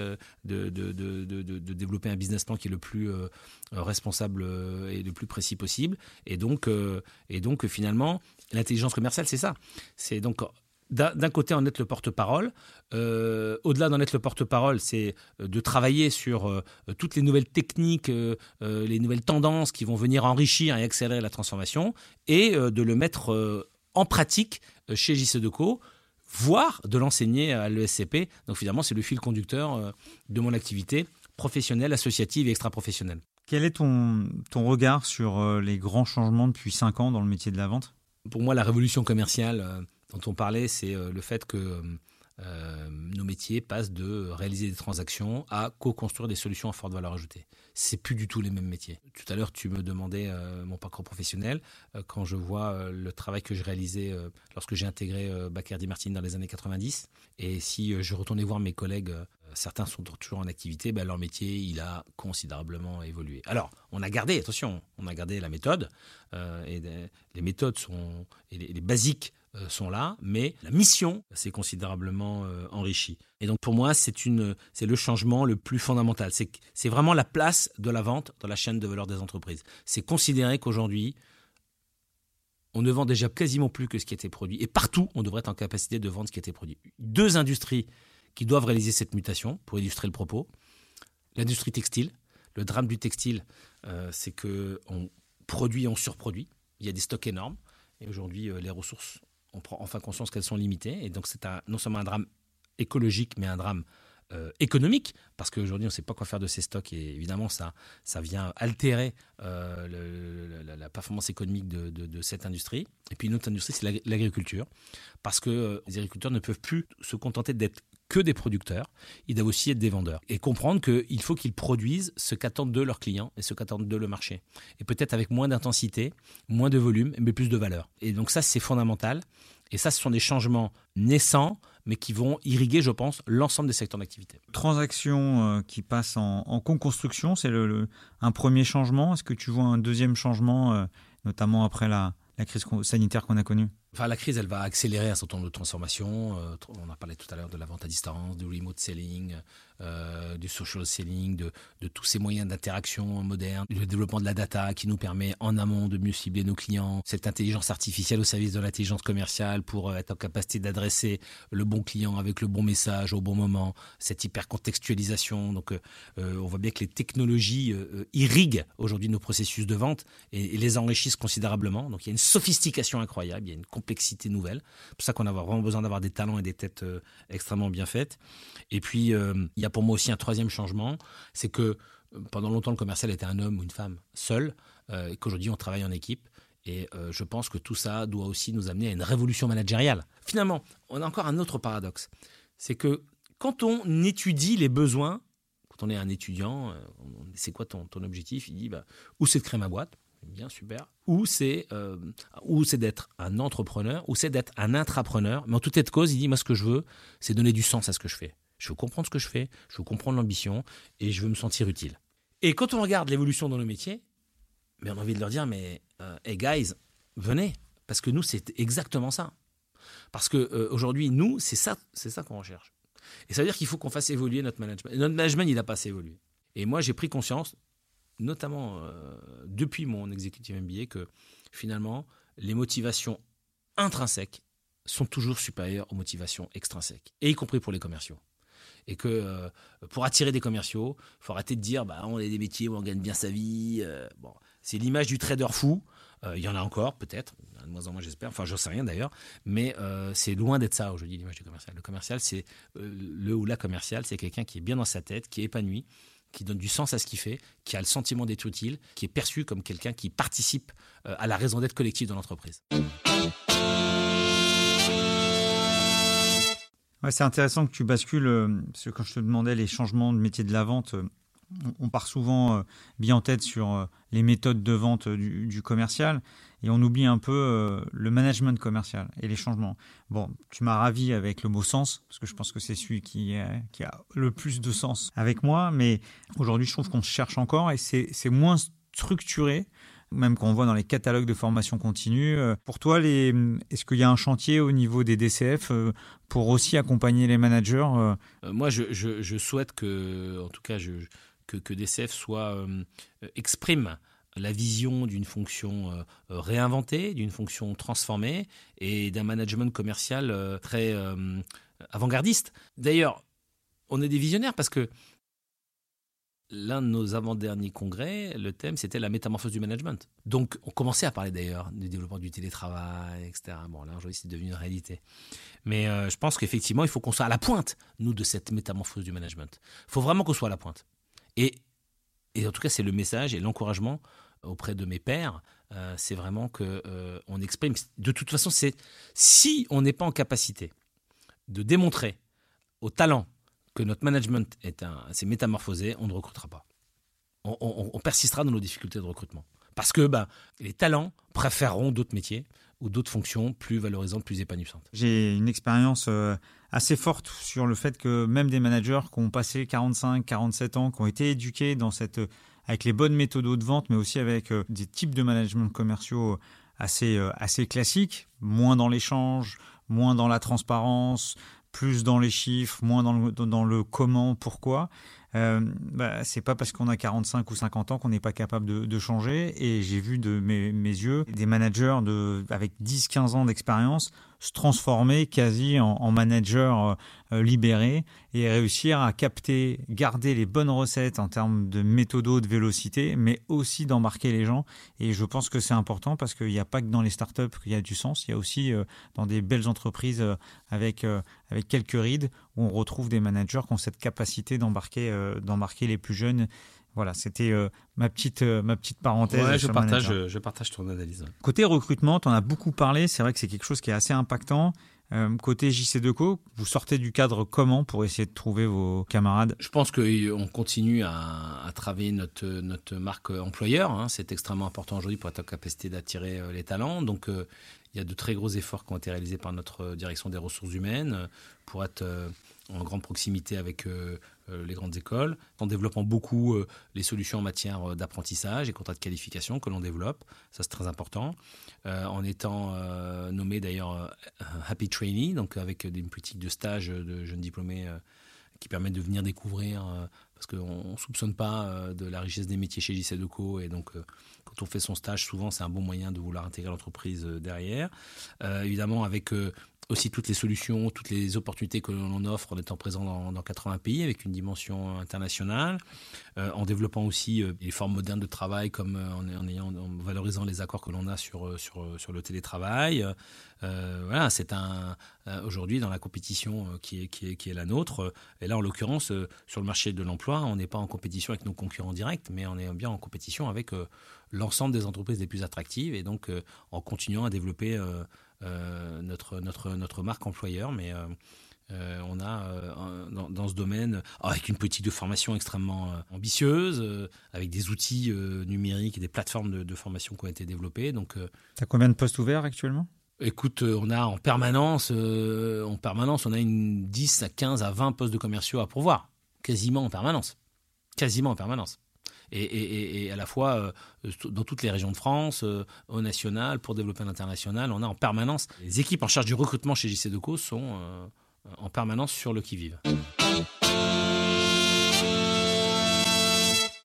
de, de, développer un business plan qui est le plus responsable et le plus précis possible. Et donc, et donc finalement, l'intelligence commerciale, c'est ça. C'est donc d'un côté en être le porte-parole. Euh, au-delà d'en être le porte-parole, c'est euh, de travailler sur euh, toutes les nouvelles techniques, les nouvelles tendances qui vont venir enrichir et accélérer la transformation, et de le mettre en pratique chez JC Deco, voire de l'enseigner à l'ESCP. Donc finalement, c'est le fil conducteur de mon activité professionnelle, associative et extra-professionnelle. Quel est ton, ton regard sur les grands changements depuis 5 ans dans le métier de la vente? Pour moi, la révolution commerciale dont on parlait, c'est euh, le fait que euh, nos métiers passent de réaliser des transactions à co-construire des solutions à forte valeur ajoutée. C'est plus du tout les mêmes métiers. Tout à l'heure, tu me demandais euh, mon parcours professionnel. Euh, quand je vois le travail que je réalisais lorsque j'ai intégré Bacardi Martin dans les années 90, et si je retournais voir mes collègues, certains sont toujours en activité, ben, leur métier, il a considérablement évolué. Alors, on a gardé, attention, on a gardé la méthode, et les méthodes sont, les basiques euh, sont là, mais la mission s'est considérablement euh, enrichie. Et donc pour moi, c'est le changement le plus fondamental. C'est, vraiment la place de la vente dans la chaîne de valeur des entreprises. C'est considérer qu'aujourd'hui, on ne vend déjà quasiment plus que ce qui était produit. Et partout, on devrait être en capacité de vendre ce qui était produit. Deux industries qui doivent réaliser cette mutation, pour illustrer le propos. L'industrie textile. Le drame du textile, euh, c'est que on produit, on surproduit. Il y a des stocks énormes. Et aujourd'hui, les ressources on prend enfin conscience qu'elles sont limitées. Et donc, c'est non seulement un drame écologique, mais un drame euh, économique, parce qu'aujourd'hui, on ne sait pas quoi faire de ces stocks. Et évidemment, ça, ça vient altérer euh, la, performance économique de, cette industrie. Et puis, une autre industrie, c'est l'agriculture, parce que euh, les agriculteurs ne peuvent plus se contenter d'être que des producteurs, ils doivent aussi être des vendeurs. Et comprendre qu'il faut qu'ils produisent ce qu'attendent d'eux leurs clients et ce qu'attendent d'eux le marché. Et peut-être avec moins d'intensité, moins de volume, mais plus de valeur. Et donc ça, c'est fondamental. Et ça, ce sont des changements naissants, mais qui vont irriguer, je pense, l'ensemble des secteurs d'activité. Transaction euh, qui passe en, co-construction, c'est un premier changement. Est-ce que tu vois un deuxième changement, euh, notamment après la crise sanitaire qu'on a connue? Enfin, la crise, elle va accélérer un certain nombre de transformations. Euh, on a parlé tout à l'heure de la vente à distance, du remote selling, euh, du social selling, de, tous ces moyens d'interaction modernes, le développement de la data qui nous permet en amont de mieux cibler nos clients, cette intelligence artificielle au service de l'intelligence commerciale pour euh, être en capacité d'adresser le bon client avec le bon message au bon moment, cette hyper-contextualisation. Donc euh, on voit bien que les technologies irriguent aujourd'hui nos processus de vente et, les enrichissent considérablement. Donc il y a une sophistication incroyable, il y a une complexité nouvelle. C'est pour ça qu'on a vraiment besoin d'avoir des talents et des têtes extrêmement bien faites. Et puis, il y a pour moi aussi un troisième changement, c'est que euh, pendant longtemps le commercial était un homme ou une femme seul, euh, et qu'aujourd'hui on travaille en équipe. Et euh, je pense que tout ça doit aussi nous amener à une révolution managériale. Finalement, on a encore un autre paradoxe. C'est que quand on étudie les besoins, quand on est un étudiant, c'est quoi ton, ton, objectif Il dit, bah, ou c'est de créer ma boîte, bien super, ou c'est c'est d'être un entrepreneur, ou c'est d'être un intrapreneur. Mais en toute tête cause, il dit, moi ce que je veux, c'est donner du sens à ce que je fais. Je veux comprendre ce que je fais, je veux comprendre l'ambition et je veux me sentir utile. Et quand on regarde l'évolution dans nos métiers, mais on a envie de leur dire, mais euh, hey guys, venez, parce que nous, c'est exactement ça. Parce que euh, aujourd'hui, nous, c'est ça, ça qu'on recherche. Et ça veut dire qu'il faut qu'on fasse évoluer notre management. notre management, il n'a pas assez évolué. Et moi, j'ai pris conscience, notamment euh, depuis mon exécutif MBA, que finalement, les motivations intrinsèques sont toujours supérieures aux motivations extrinsèques, et y compris pour les commerciaux et que euh, pour attirer des commerciaux, il faut arrêter de dire bah, on a des métiers où on gagne bien sa vie. Euh, bon, c'est l'image du trader fou. Euh, il y en a encore, peut-être, de moins en moins j'espère, enfin j'en sais rien d'ailleurs, mais c'est loin d'être ça aujourd'hui l'image du commercial. Le commercial, c'est le ou la commerciale, c'est quelqu'un qui est bien dans sa tête, qui est épanoui, qui donne du sens à ce qu'il fait, qui a le sentiment d'être utile, qui est perçu comme quelqu'un qui participe à la raison d'être collective de l'entreprise. C'est intéressant que tu bascules, euh, parce que quand je te demandais les changements de métier de la vente, euh, on part souvent euh, bien en tête sur les méthodes de vente du, commercial et on oublie un peu le management commercial et les changements. Bon, tu m'as ravi avec le mot sens, parce que je pense que c'est celui qui, qui, a le plus de sens avec moi, mais aujourd'hui je trouve qu'on cherche encore et c'est moins structuré même qu'on voit dans les catalogues de formation continue. Euh, pour toi, est-ce qu'il y a un chantier au niveau des DCF euh, pour aussi accompagner les managers euh Moi, je, souhaite que, en tout cas, que, DCF soit exprime la vision d'une fonction réinventée, d'une fonction transformée et d'un management commercial très avant-gardiste. D'ailleurs, on est des visionnaires parce que l'un de nos avant-derniers congrès, le thème c'était la métamorphose du management. Donc on commençait à parler d'ailleurs du développement du télétravail, etc. Bon là aujourd'hui c'est devenu une réalité. Mais euh, je pense qu'effectivement il faut qu'on soit à la pointe, nous, de cette métamorphose du management. Il faut vraiment qu'on soit à la pointe. Et, en tout cas c'est le message et l'encouragement auprès de mes pairs, euh, c'est vraiment que euh, exprime. De toute façon, si on n'est pas en capacité de démontrer au talent que notre management s'est métamorphosé, on ne recrutera pas. On, persistera dans nos difficultés de recrutement. Parce que bah, les talents préféreront d'autres métiers ou d'autres fonctions plus valorisantes, plus épanouissantes. J'ai une expérience euh, assez forte sur le fait que même des managers qui ont passé 45, 47 ans, qui ont été éduqués dans cette, avec les bonnes méthodes de vente, mais aussi avec euh, des types de management commerciaux assez, euh, assez classiques, moins dans l'échange, moins dans la transparence, plus dans les chiffres, moins dans le, dans le comment, pourquoi. Euh, bah, c'est pas parce qu'on a 45 ou 50 ans qu'on n'est pas capable de, de, changer. Et j'ai vu de mes, mes, yeux des managers de, avec 10-15 ans d'expérience se transformer quasi en, en manager euh, libéré et réussir à capter, garder les bonnes recettes en termes de méthodo, de vélocité, mais aussi d'embarquer les gens. Et je pense que c'est important parce qu'il n'y a pas que dans les startups qu'il y a du sens, il y a aussi euh, dans des belles entreprises euh, avec, avec quelques rides où on retrouve des managers qui ont cette capacité d'embarquer les plus jeunes voilà, c'était ma petite ma petite parenthèse. Ouais, je partage je partage ton analyse. Côté recrutement, tu en as beaucoup parlé. C'est vrai que c'est quelque chose qui est assez impactant. Euh, côté JC Deco, vous sortez du cadre comment pour essayer de trouver vos camarades? Je pense qu'on continue à, travailler notre, notre marque employeur. Hein. C'est extrêmement important aujourd'hui pour être en capacité d'attirer euh, les talents. Donc, euh, il y a de très gros efforts qui ont été réalisés par notre direction des ressources humaines pour être en grande proximité avec euh, les grandes écoles, en développant beaucoup euh, les solutions en matière euh, d'apprentissage et contrats de qualification que l'on développe, ça c'est très important, en étant nommé d'ailleurs Happy Trainee, donc avec des politiques de stage de jeunes diplômés qui permettent de venir découvrir, parce qu'on ne soupçonne pas de la richesse des métiers chez JC Deco, et donc quand on fait son stage, souvent c'est un bon moyen de vouloir intégrer l'entreprise derrière. évidemment avec aussi toutes les solutions, toutes les opportunités que l'on offre en étant présent dans, dans, 80 pays avec une dimension internationale, euh, en développant aussi euh, les formes modernes de travail comme euh, en, ayant, en valorisant les accords que l'on a sur, sur, sur le télétravail. voilà, c'est un aujourd'hui dans la compétition qui est, qui est, qui est la nôtre. Et là, en l'occurrence, sur le marché de l'emploi, on n'est pas en compétition avec nos concurrents directs, mais on est bien en compétition avec l'ensemble des entreprises les plus attractives et donc en continuant à développer euh, notre, notre, notre marque employeur, mais euh, euh, on a dans, ce domaine, avec une politique de formation extrêmement ambitieuse, avec des outils numériques et des plateformes de, formation qui ont été développées. Donc, as combien de postes ouverts actuellement? Écoute, on a en permanence, en permanence, on a une 10 à 15 à 20 postes de commerciaux à pourvoir, quasiment en permanence. Quasiment en permanence et, à la fois euh, dans toutes les régions de France, euh, au national, pour développer l'international. On a en permanence les équipes en charge du recrutement chez JC Deco sont euh, en permanence sur le qui-vive.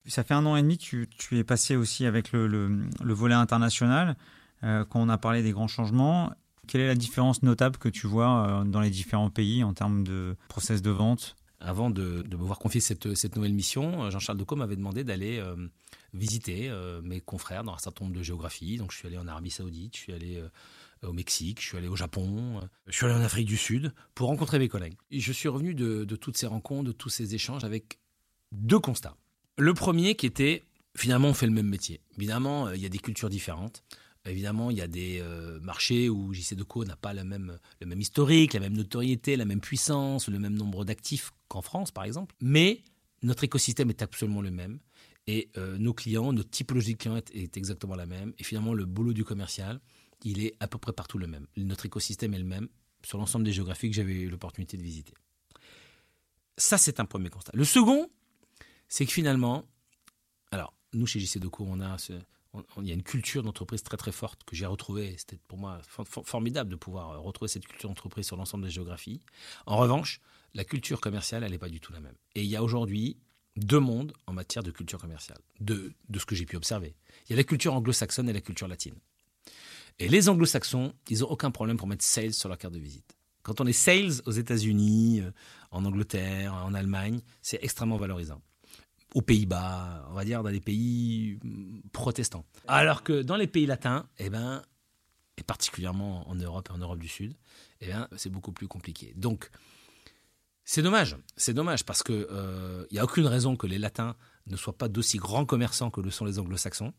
Ça fait un an et demi que tu, es passé aussi avec le, volet international. quand on a parlé des grands changements, quelle est la différence notable que tu vois dans les différents pays en termes de process de vente avant de, me voir confier cette, nouvelle mission, euh, Jean-Charles Decaux m'avait demandé d'aller euh, visiter euh, mes confrères dans un certain nombre de géographies. Donc je suis allé en Arabie Saoudite, je suis allé au Mexique, je suis allé au Japon, je suis allé en Afrique du Sud pour rencontrer mes collègues. Je suis revenu de, de toutes ces rencontres, de tous ces échanges avec deux constats. Le premier qui était, finalement, on fait le même métier. Évidemment, il y a des cultures différentes. Évidemment, il y a des euh, marchés où JC Deco n'a pas le même, historique, la même notoriété, la même puissance, le même nombre d'actifs qu'en France, par exemple. Mais notre écosystème est absolument le même. Et euh, nos clients, notre typologie de clients est, exactement la même. Et finalement, le boulot du commercial, il est à peu près partout le même. Notre écosystème est le même sur l'ensemble des géographies que j'avais eu l'opportunité de visiter. Ça, c'est un premier constat. Le second, c'est que finalement, alors, nous, chez JC Deco, on a ce, il y a une culture d'entreprise très très forte que j'ai retrouvée. C'était pour moi formidable de pouvoir euh, retrouver cette culture d'entreprise sur l'ensemble des géographies. En revanche, la culture commerciale, elle n'est pas du tout la même. Et il y a aujourd'hui deux mondes en matière de culture commerciale, de, de ce que j'ai pu observer. Il y a la culture anglo-saxonne et la culture latine. Et les anglo-saxons, ils n'ont aucun problème pour mettre sales sur leur carte de visite. Quand on est sales aux États-Unis, euh, en Angleterre, en Allemagne, c'est extrêmement valorisant aux Pays-Bas, on va dire dans les pays mm, protestants. Alors que dans les pays latins, eh ben, et particulièrement en Europe et en Europe du Sud, eh ben, c'est beaucoup plus compliqué. Donc, c'est dommage, c'est dommage parce que il euh, n'y a aucune raison que les Latins ne soient pas d'aussi grands commerçants que le sont les Anglo-Saxons.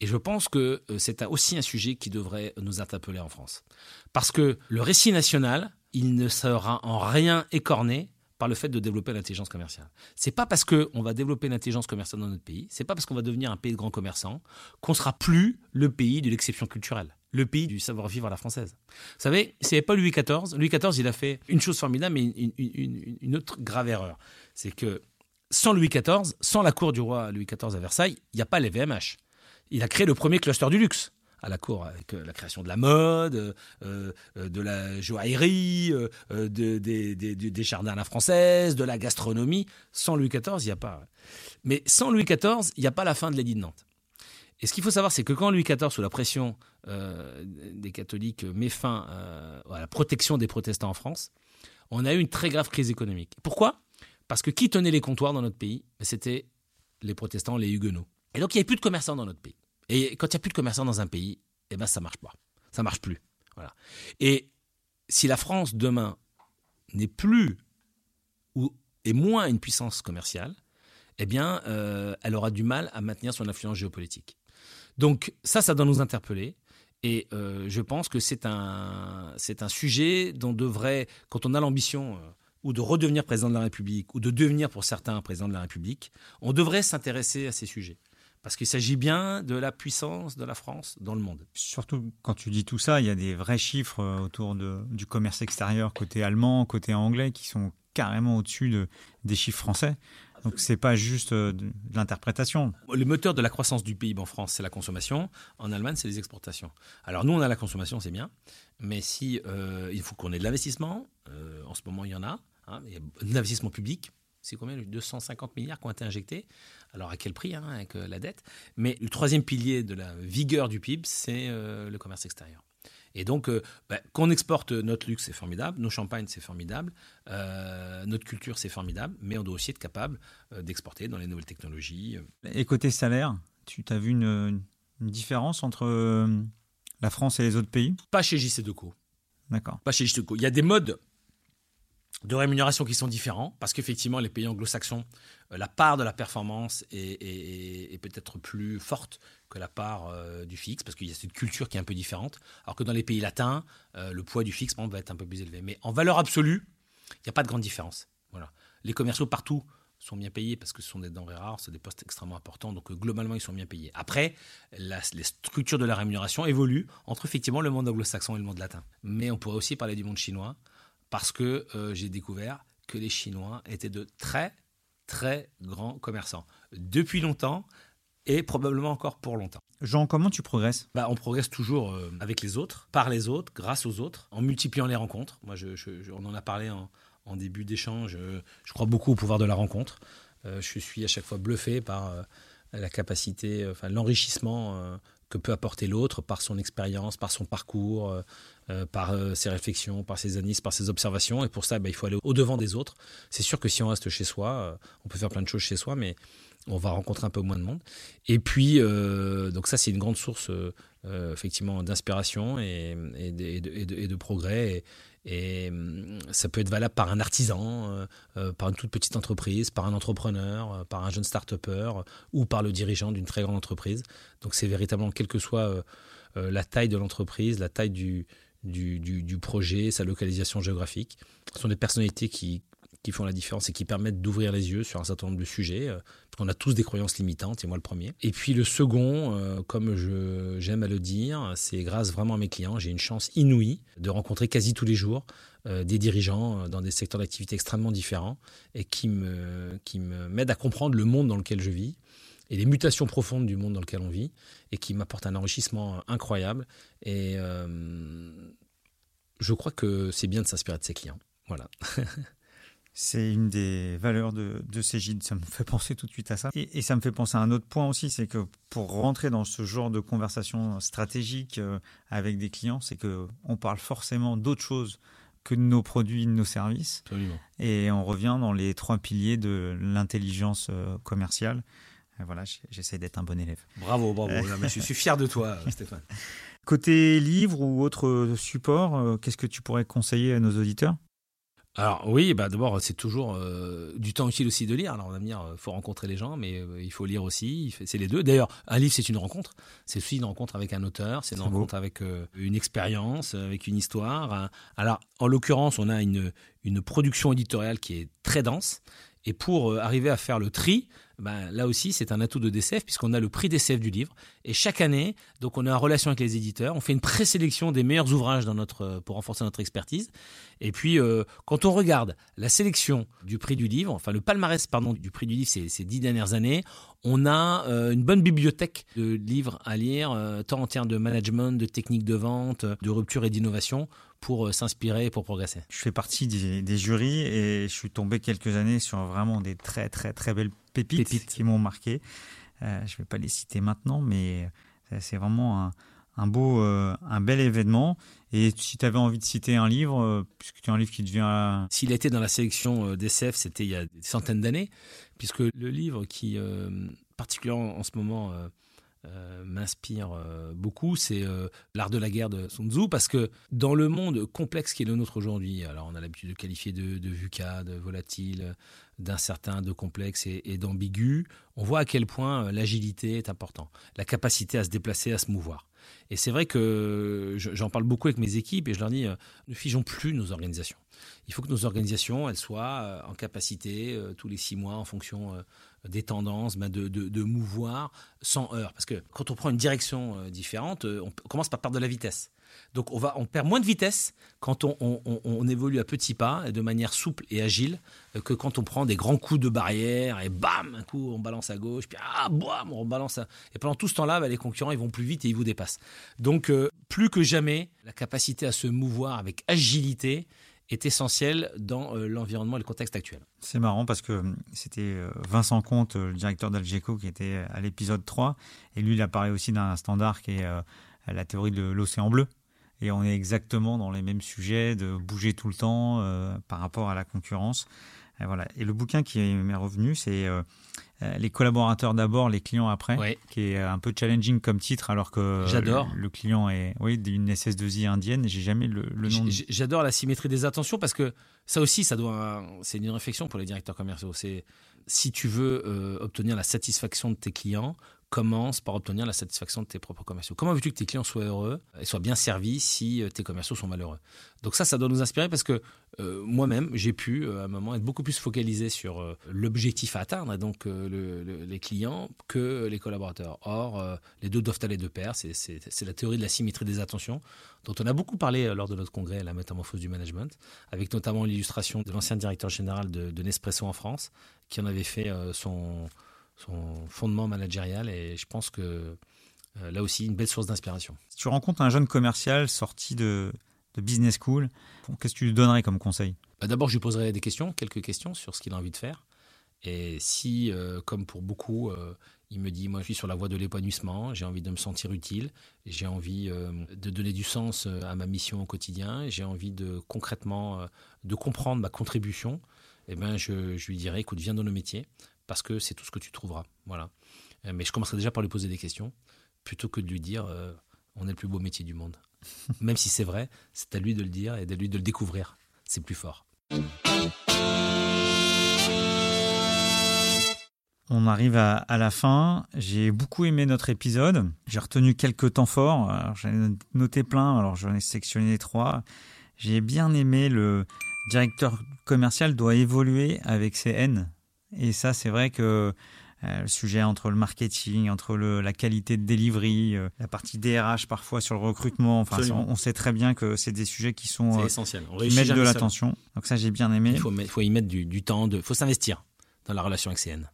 Et je pense que euh, c'est aussi un sujet qui devrait nous interpeller en France. Parce que le récit national, il ne sera en rien écorné par le fait de développer l'intelligence commerciale. C'est pas parce qu'on va développer l'intelligence commerciale dans notre pays, c'est pas parce qu'on va devenir un pays de grands commerçants qu'on sera plus le pays de l'exception culturelle, le pays du savoir-vivre à la française. Vous savez, c'est pas Louis XIV. Louis XIV, il a fait une chose formidable, mais une, une autre grave erreur. C'est que sans Louis XIV, sans la cour du roi Louis XIV à Versailles, il n'y a pas les VMH. Il a créé le premier cluster du luxe à la cour avec euh, la création de la mode, euh, euh, de la joaillerie, des jardins à la française, de la gastronomie. Sans Louis XIV, il n'y a pas. Mais sans Louis XIV, il n'y a pas la fin de l'édit de Nantes. Et ce qu'il faut savoir, c'est que quand Louis XIV, sous la pression des catholiques, met fin à la protection des protestants en France, on a eu une très grave crise économique. Pourquoi? Parce que qui tenait les comptoirs dans notre pays? C'était les protestants, les huguenots. Et donc il n'y avait plus de commerçants dans notre pays. Et quand il n'y a plus de commerçants dans un pays, eh ben ça marche pas. Ça marche plus. Voilà. Et si la France demain n'est plus ou est moins une puissance commerciale, eh bien, euh, elle aura du mal à maintenir son influence géopolitique. Donc ça, ça doit nous interpeller. Et euh, je pense que c'est un, c'est un sujet dont devrait, quand on a l'ambition euh, ou de redevenir président de la République, ou de devenir pour certains président de la République, on devrait s'intéresser à ces sujets. Parce qu'il s'agit bien de la puissance de la France dans le monde. Surtout quand tu dis tout ça, il y a des vrais chiffres euh, autour de, du commerce extérieur côté allemand, côté anglais, qui sont carrément au-dessus de, des chiffres français. Donc c'est pas juste euh, de, l'interprétation. Le moteur de la croissance du PIB en France, c'est la consommation. En Allemagne, c'est les exportations. Alors nous, on a la consommation, c'est bien, mais si euh, il faut qu'on ait de l'investissement, en ce moment il y en a, hein, il y a de l'investissement public, c'est combien 250 milliards qui ont été injectés? Alors à quel prix hein, avec euh, la dette? Mais le troisième pilier de la vigueur du PIB, c'est euh, le commerce extérieur. Et donc, euh, bah, qu'on exporte notre luxe, c'est formidable, nos champagnes, c'est formidable, notre culture, c'est formidable, mais on doit aussi être capable d'exporter dans les nouvelles technologies. Et côté salaire, tu as vu une, une différence entre la France et les autres pays? Pas chez JC Deco. D'accord. Pas chez JC Deco. Il y a des modes de rémunération qui sont différents, parce qu'effectivement, les pays anglo-saxons, euh, la part de la performance est, peut-être plus forte que la part euh, du fixe, parce qu'il y a cette culture qui est un peu différente, alors que dans les pays latins, euh, le poids du fixe va être un peu plus élevé. Mais en valeur absolue, il n'y a pas de grande différence. Voilà. Les commerciaux partout sont bien payés parce que ce sont des denrées rares, c'est des postes extrêmement importants, donc globalement ils sont bien payés. Après, les structures de la rémunération évoluent entre effectivement le monde anglo-saxon et le monde latin. Mais on pourrait aussi parler du monde chinois, parce que euh, j'ai découvert que les Chinois étaient de très, très grands commerçants. Depuis longtemps et probablement encore pour longtemps. Jean, comment tu progresses? Bah, On progresse toujours euh, avec les autres, par les autres, grâce aux autres, en multipliant les rencontres. Moi, je, on en a parlé en, début d'échange. Je, crois beaucoup au pouvoir de la rencontre. Euh, je suis à chaque fois bluffé par la capacité, enfin l'enrichissement que peut apporter l'autre par son expérience, par son parcours, euh, euh, par euh, ses réflexions, par ses analyses, par ses observations. Et pour ça, bah, il faut aller au-devant des autres. C'est sûr que si on reste chez soi, on peut faire plein de choses chez soi, mais on va rencontrer un peu moins de monde. Et puis, donc ça, c'est une grande source effectivement d'inspiration et, et, de, progrès. Et hum, ça peut être valable par un artisan, euh, euh, par une toute petite entreprise, par un entrepreneur, euh, par un jeune start-upper ou par le dirigeant d'une très grande entreprise. Donc c'est véritablement, quelle que soit la taille de l'entreprise, la taille du, du, du, projet, sa localisation géographique, ce sont des personnalités qui, qui font la différence et qui permettent d'ouvrir les yeux sur un certain nombre de sujets. Euh, parce qu'on a tous des croyances limitantes, et moi le premier. Et puis le second, euh, comme j'aime à le dire, c'est grâce vraiment à mes clients, j'ai une chance inouïe de rencontrer quasi tous les jours euh, des dirigeants dans des secteurs d'activité extrêmement différents et qui me qui m'aident à comprendre le monde dans lequel je vis et les mutations profondes du monde dans lequel on vit et qui m'apportent un enrichissement incroyable. Et je crois que c'est bien de s'inspirer de ses clients. Voilà. C'est une des valeurs de, de Cégide. Ça me fait penser tout de suite à ça. Et, ça me fait penser à un autre point aussi, c'est que pour rentrer dans ce genre de conversation stratégique euh, avec des clients, c'est que on parle forcément d'autre chose que de nos produits, de nos services. Absolument. Et on revient dans les trois piliers de l'intelligence euh, commerciale. Voilà, j'essaie d'être un bon élève. Bravo, bravo. je suis fier de toi, Stéphane. Côté livre ou autre support, euh, qu'est-ce que tu pourrais conseiller à nos auditeurs? Alors oui, bah d'abord c'est toujours euh, du temps utile aussi de lire. Alors on va me dire, faut rencontrer les gens, mais il faut lire aussi. C'est les deux. D'ailleurs, un livre c'est une rencontre. C'est aussi une rencontre avec un auteur, c'est une rencontre avec une expérience, avec une histoire. Alors en l'occurrence, on a une une production éditoriale qui est très dense. Et pour arriver à faire le tri, ben, là aussi, c'est un atout de DCF puisqu'on a le prix DCF du livre. Et chaque année, donc on est en relation avec les éditeurs, on fait une présélection des meilleurs ouvrages euh, pour renforcer notre expertise. Et puis, euh, quand on regarde la sélection du prix du livre, enfin le palmarès du prix du livre ces, ces dix dernières années, on a euh, une bonne bibliothèque de livres à lire, tant en termes de management, de techniques de vente, de rupture et d'innovation pour s'inspirer et pour progresser. Je fais partie des, des, jurys et je suis tombé quelques années sur vraiment des très très très belles pépites, qui m'ont marqué. Euh, je ne vais pas les citer maintenant, mais euh, c'est vraiment un, beau, euh, un bel événement. Et si tu avais envie de citer un livre, puisque tu as un livre qui devient... S'il était dans la sélection d'SF, c'était il y a des centaines d'années, puisque le livre qui, particulièrement en ce moment, m'inspire beaucoup, c'est L'art de la guerre de Sun Tzu, parce que dans le monde complexe qui est le nôtre aujourd'hui, alors on a l'habitude de qualifier de, de VUCA, de volatile, d'incertain, de complexe et, d'ambigu, on voit à quel point euh, l'agilité est important, la capacité à se déplacer, à se mouvoir. Et c'est vrai que j'en parle beaucoup avec mes équipes et je leur dis, euh, ne figeons plus nos organisations. Il faut que nos organisations, elles soient euh, en capacité, tous les six mois, en fonction des tendances, ben, de, de, mouvoir sans heurts. Parce que quand on prend une direction différente, on commence par perdre de la vitesse. Donc on, va, on perd moins de vitesse quand on, évolue à petits pas de manière souple et agile euh, que quand on prend des grands coups de barrière et bam, un coup on balance à gauche, puis ah, bam, on balance à... Et pendant tout ce temps-là, bah, les concurrents ils vont plus vite et ils vous dépassent. Donc euh, plus que jamais, la capacité à se mouvoir avec agilité est essentielle dans euh, l'environnement et le contexte actuel. C'est marrant parce que c'était Vincent Comte, le directeur d'Algeco, qui était à l'épisode 3, et lui il a parlé aussi d'un standard qui est la théorie de l'océan bleu et on est exactement dans les mêmes sujets de bouger tout le temps euh, par rapport à la concurrence. Et voilà. Et le bouquin qui m'est revenu, c'est euh, euh, les collaborateurs d'abord, les clients après, qui est un peu challenging comme titre, alors que J'adore. Le, client est oui d'une SS2I indienne. J'ai jamais le, le nom. J'adore la symétrie des attentions parce que ça aussi, ça doit, c'est une réflexion pour les directeurs commerciaux. C'est si tu veux obtenir la satisfaction de tes clients, commence par obtenir la satisfaction de tes propres commerciaux. Comment veux-tu que tes clients soient heureux et soient bien servis si euh, tes commerciaux sont malheureux? Donc ça, ça doit nous inspirer parce que euh, moi-même, j'ai pu euh, à un moment être beaucoup plus focalisé sur l'objectif à atteindre, donc les clients, que les collaborateurs. Or, les deux doivent aller de pair. C'est la théorie de la symétrie des attentions, dont on a beaucoup parlé lors de notre congrès, la métamorphose du management, avec notamment l'illustration de l'ancien directeur général de, de Nespresso en France, qui en avait fait son son fondement managérial et je pense que euh, là aussi une belle source d'inspiration. Si tu rencontres un jeune commercial sorti de, business school, qu'est-ce que tu lui donnerais comme conseil? Bah, D'abord, je lui poserais des questions, quelques questions sur ce qu'il a envie de faire. Et si, euh, comme pour beaucoup, euh, il me dit, moi je suis sur la voie de l'épanouissement, j'ai envie de me sentir utile, j'ai envie de donner du sens à ma mission au quotidien, j'ai envie de concrètement de comprendre ma contribution, eh ben, je, je lui dirais, écoute, viens dans le métier, parce que c'est tout ce que tu trouveras. Voilà. Euh, mais je commencerai déjà par lui poser des questions, plutôt que de lui dire euh, on est le plus beau métier du monde. Même si c'est vrai, c'est à lui de le dire et à lui de le découvrir. C'est plus fort. On arrive à, la fin. J'ai beaucoup aimé notre épisode. J'ai retenu quelques temps forts. J'en ai noté plein, alors j'en ai sectionné trois. J'ai bien aimé le directeur commercial doit évoluer avec ses haines. Et ça, c'est vrai que euh, le sujet entre le marketing, entre le, la qualité de delivery, euh, la partie DRH parfois sur le recrutement. Enfin, on, sait très bien que c'est des sujets qui sont euh, essentiels. qui mettent de l'attention. Donc ça, j'ai bien aimé. Il faut, faut y mettre du, du temps, il faut s'investir dans la relation avec CN.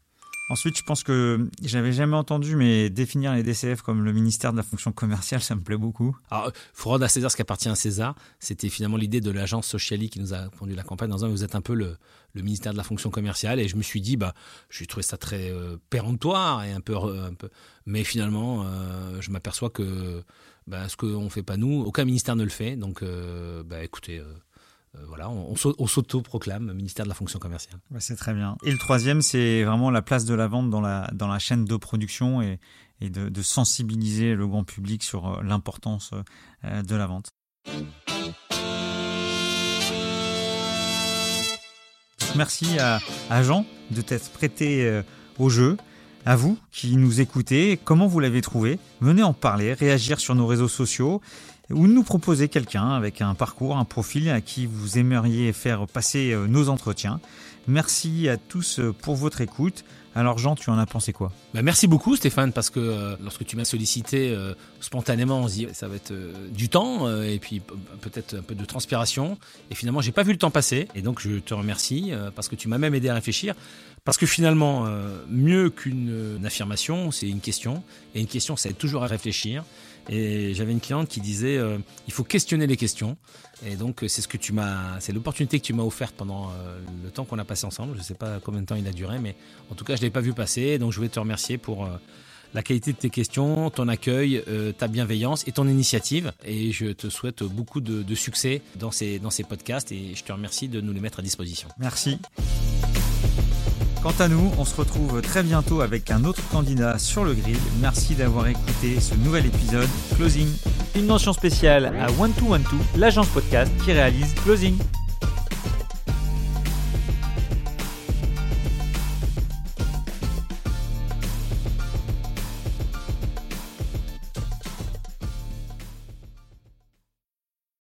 Ensuite, je pense que j'avais jamais entendu, mais définir les DCF comme le ministère de la fonction commerciale, ça me plaît beaucoup. Alors, faut à César ce qui appartient à César. C'était finalement l'idée de l'agence Sociali qui nous a conduit la campagne dans un, vous êtes un peu le, ministère de la fonction commerciale. Et je me suis dit, bah, j'ai trouvé ça très euh, péremptoire et un peu, peu. Mais finalement, euh, je m'aperçois que bah, ce qu'on ne fait pas nous, aucun ministère ne le fait. Donc, euh, bah, écoutez. Euh, voilà, on, s'auto-proclame ministère de la fonction commerciale. c'est très bien. Et le troisième, c'est vraiment la place de la vente dans la, chaîne de production et, de, sensibiliser le grand public sur euh, l'importance euh, de la vente. Merci à, Jean de t'être prêté euh, au jeu. À vous qui nous écoutez, comment vous l'avez trouvé? Venez en parler, réagir sur nos réseaux sociaux ou nous proposer quelqu'un avec un parcours, un profil à qui vous aimeriez faire passer euh, nos entretiens. Merci à tous euh, pour votre écoute. Alors Jean, tu en as pensé quoi? Bah Merci beaucoup Stéphane, parce que euh, lorsque tu m'as sollicité spontanément, on se dit ça va être du temps et puis peut-être un peu de transpiration. Et finalement, j'ai pas vu le temps passer. Et donc je te remercie parce que tu m'as même aidé à réfléchir. Parce que finalement, mieux qu'une affirmation, c'est une question. Et une question, ça aide toujours à réfléchir. Et j'avais une cliente qui disait euh, il faut questionner les questions. Et donc c'est ce que tu m'as, c'est l'opportunité que tu m'as offerte pendant euh, le temps qu'on a passé ensemble. Je ne sais pas combien de temps il a duré, mais en tout cas je l'ai pas vu passer. Donc je voulais te remercier pour euh, la qualité de tes questions, ton accueil, ta bienveillance et ton initiative. Et je te souhaite beaucoup de, de, succès dans ces, dans ces podcasts et je te remercie de nous les mettre à disposition. Merci. Quant à nous, on se retrouve très bientôt avec un autre candidat sur le grill. Merci d'avoir écouté ce nouvel épisode Closing. Une mention spéciale à One 2 One l'agence podcast qui réalise Closing.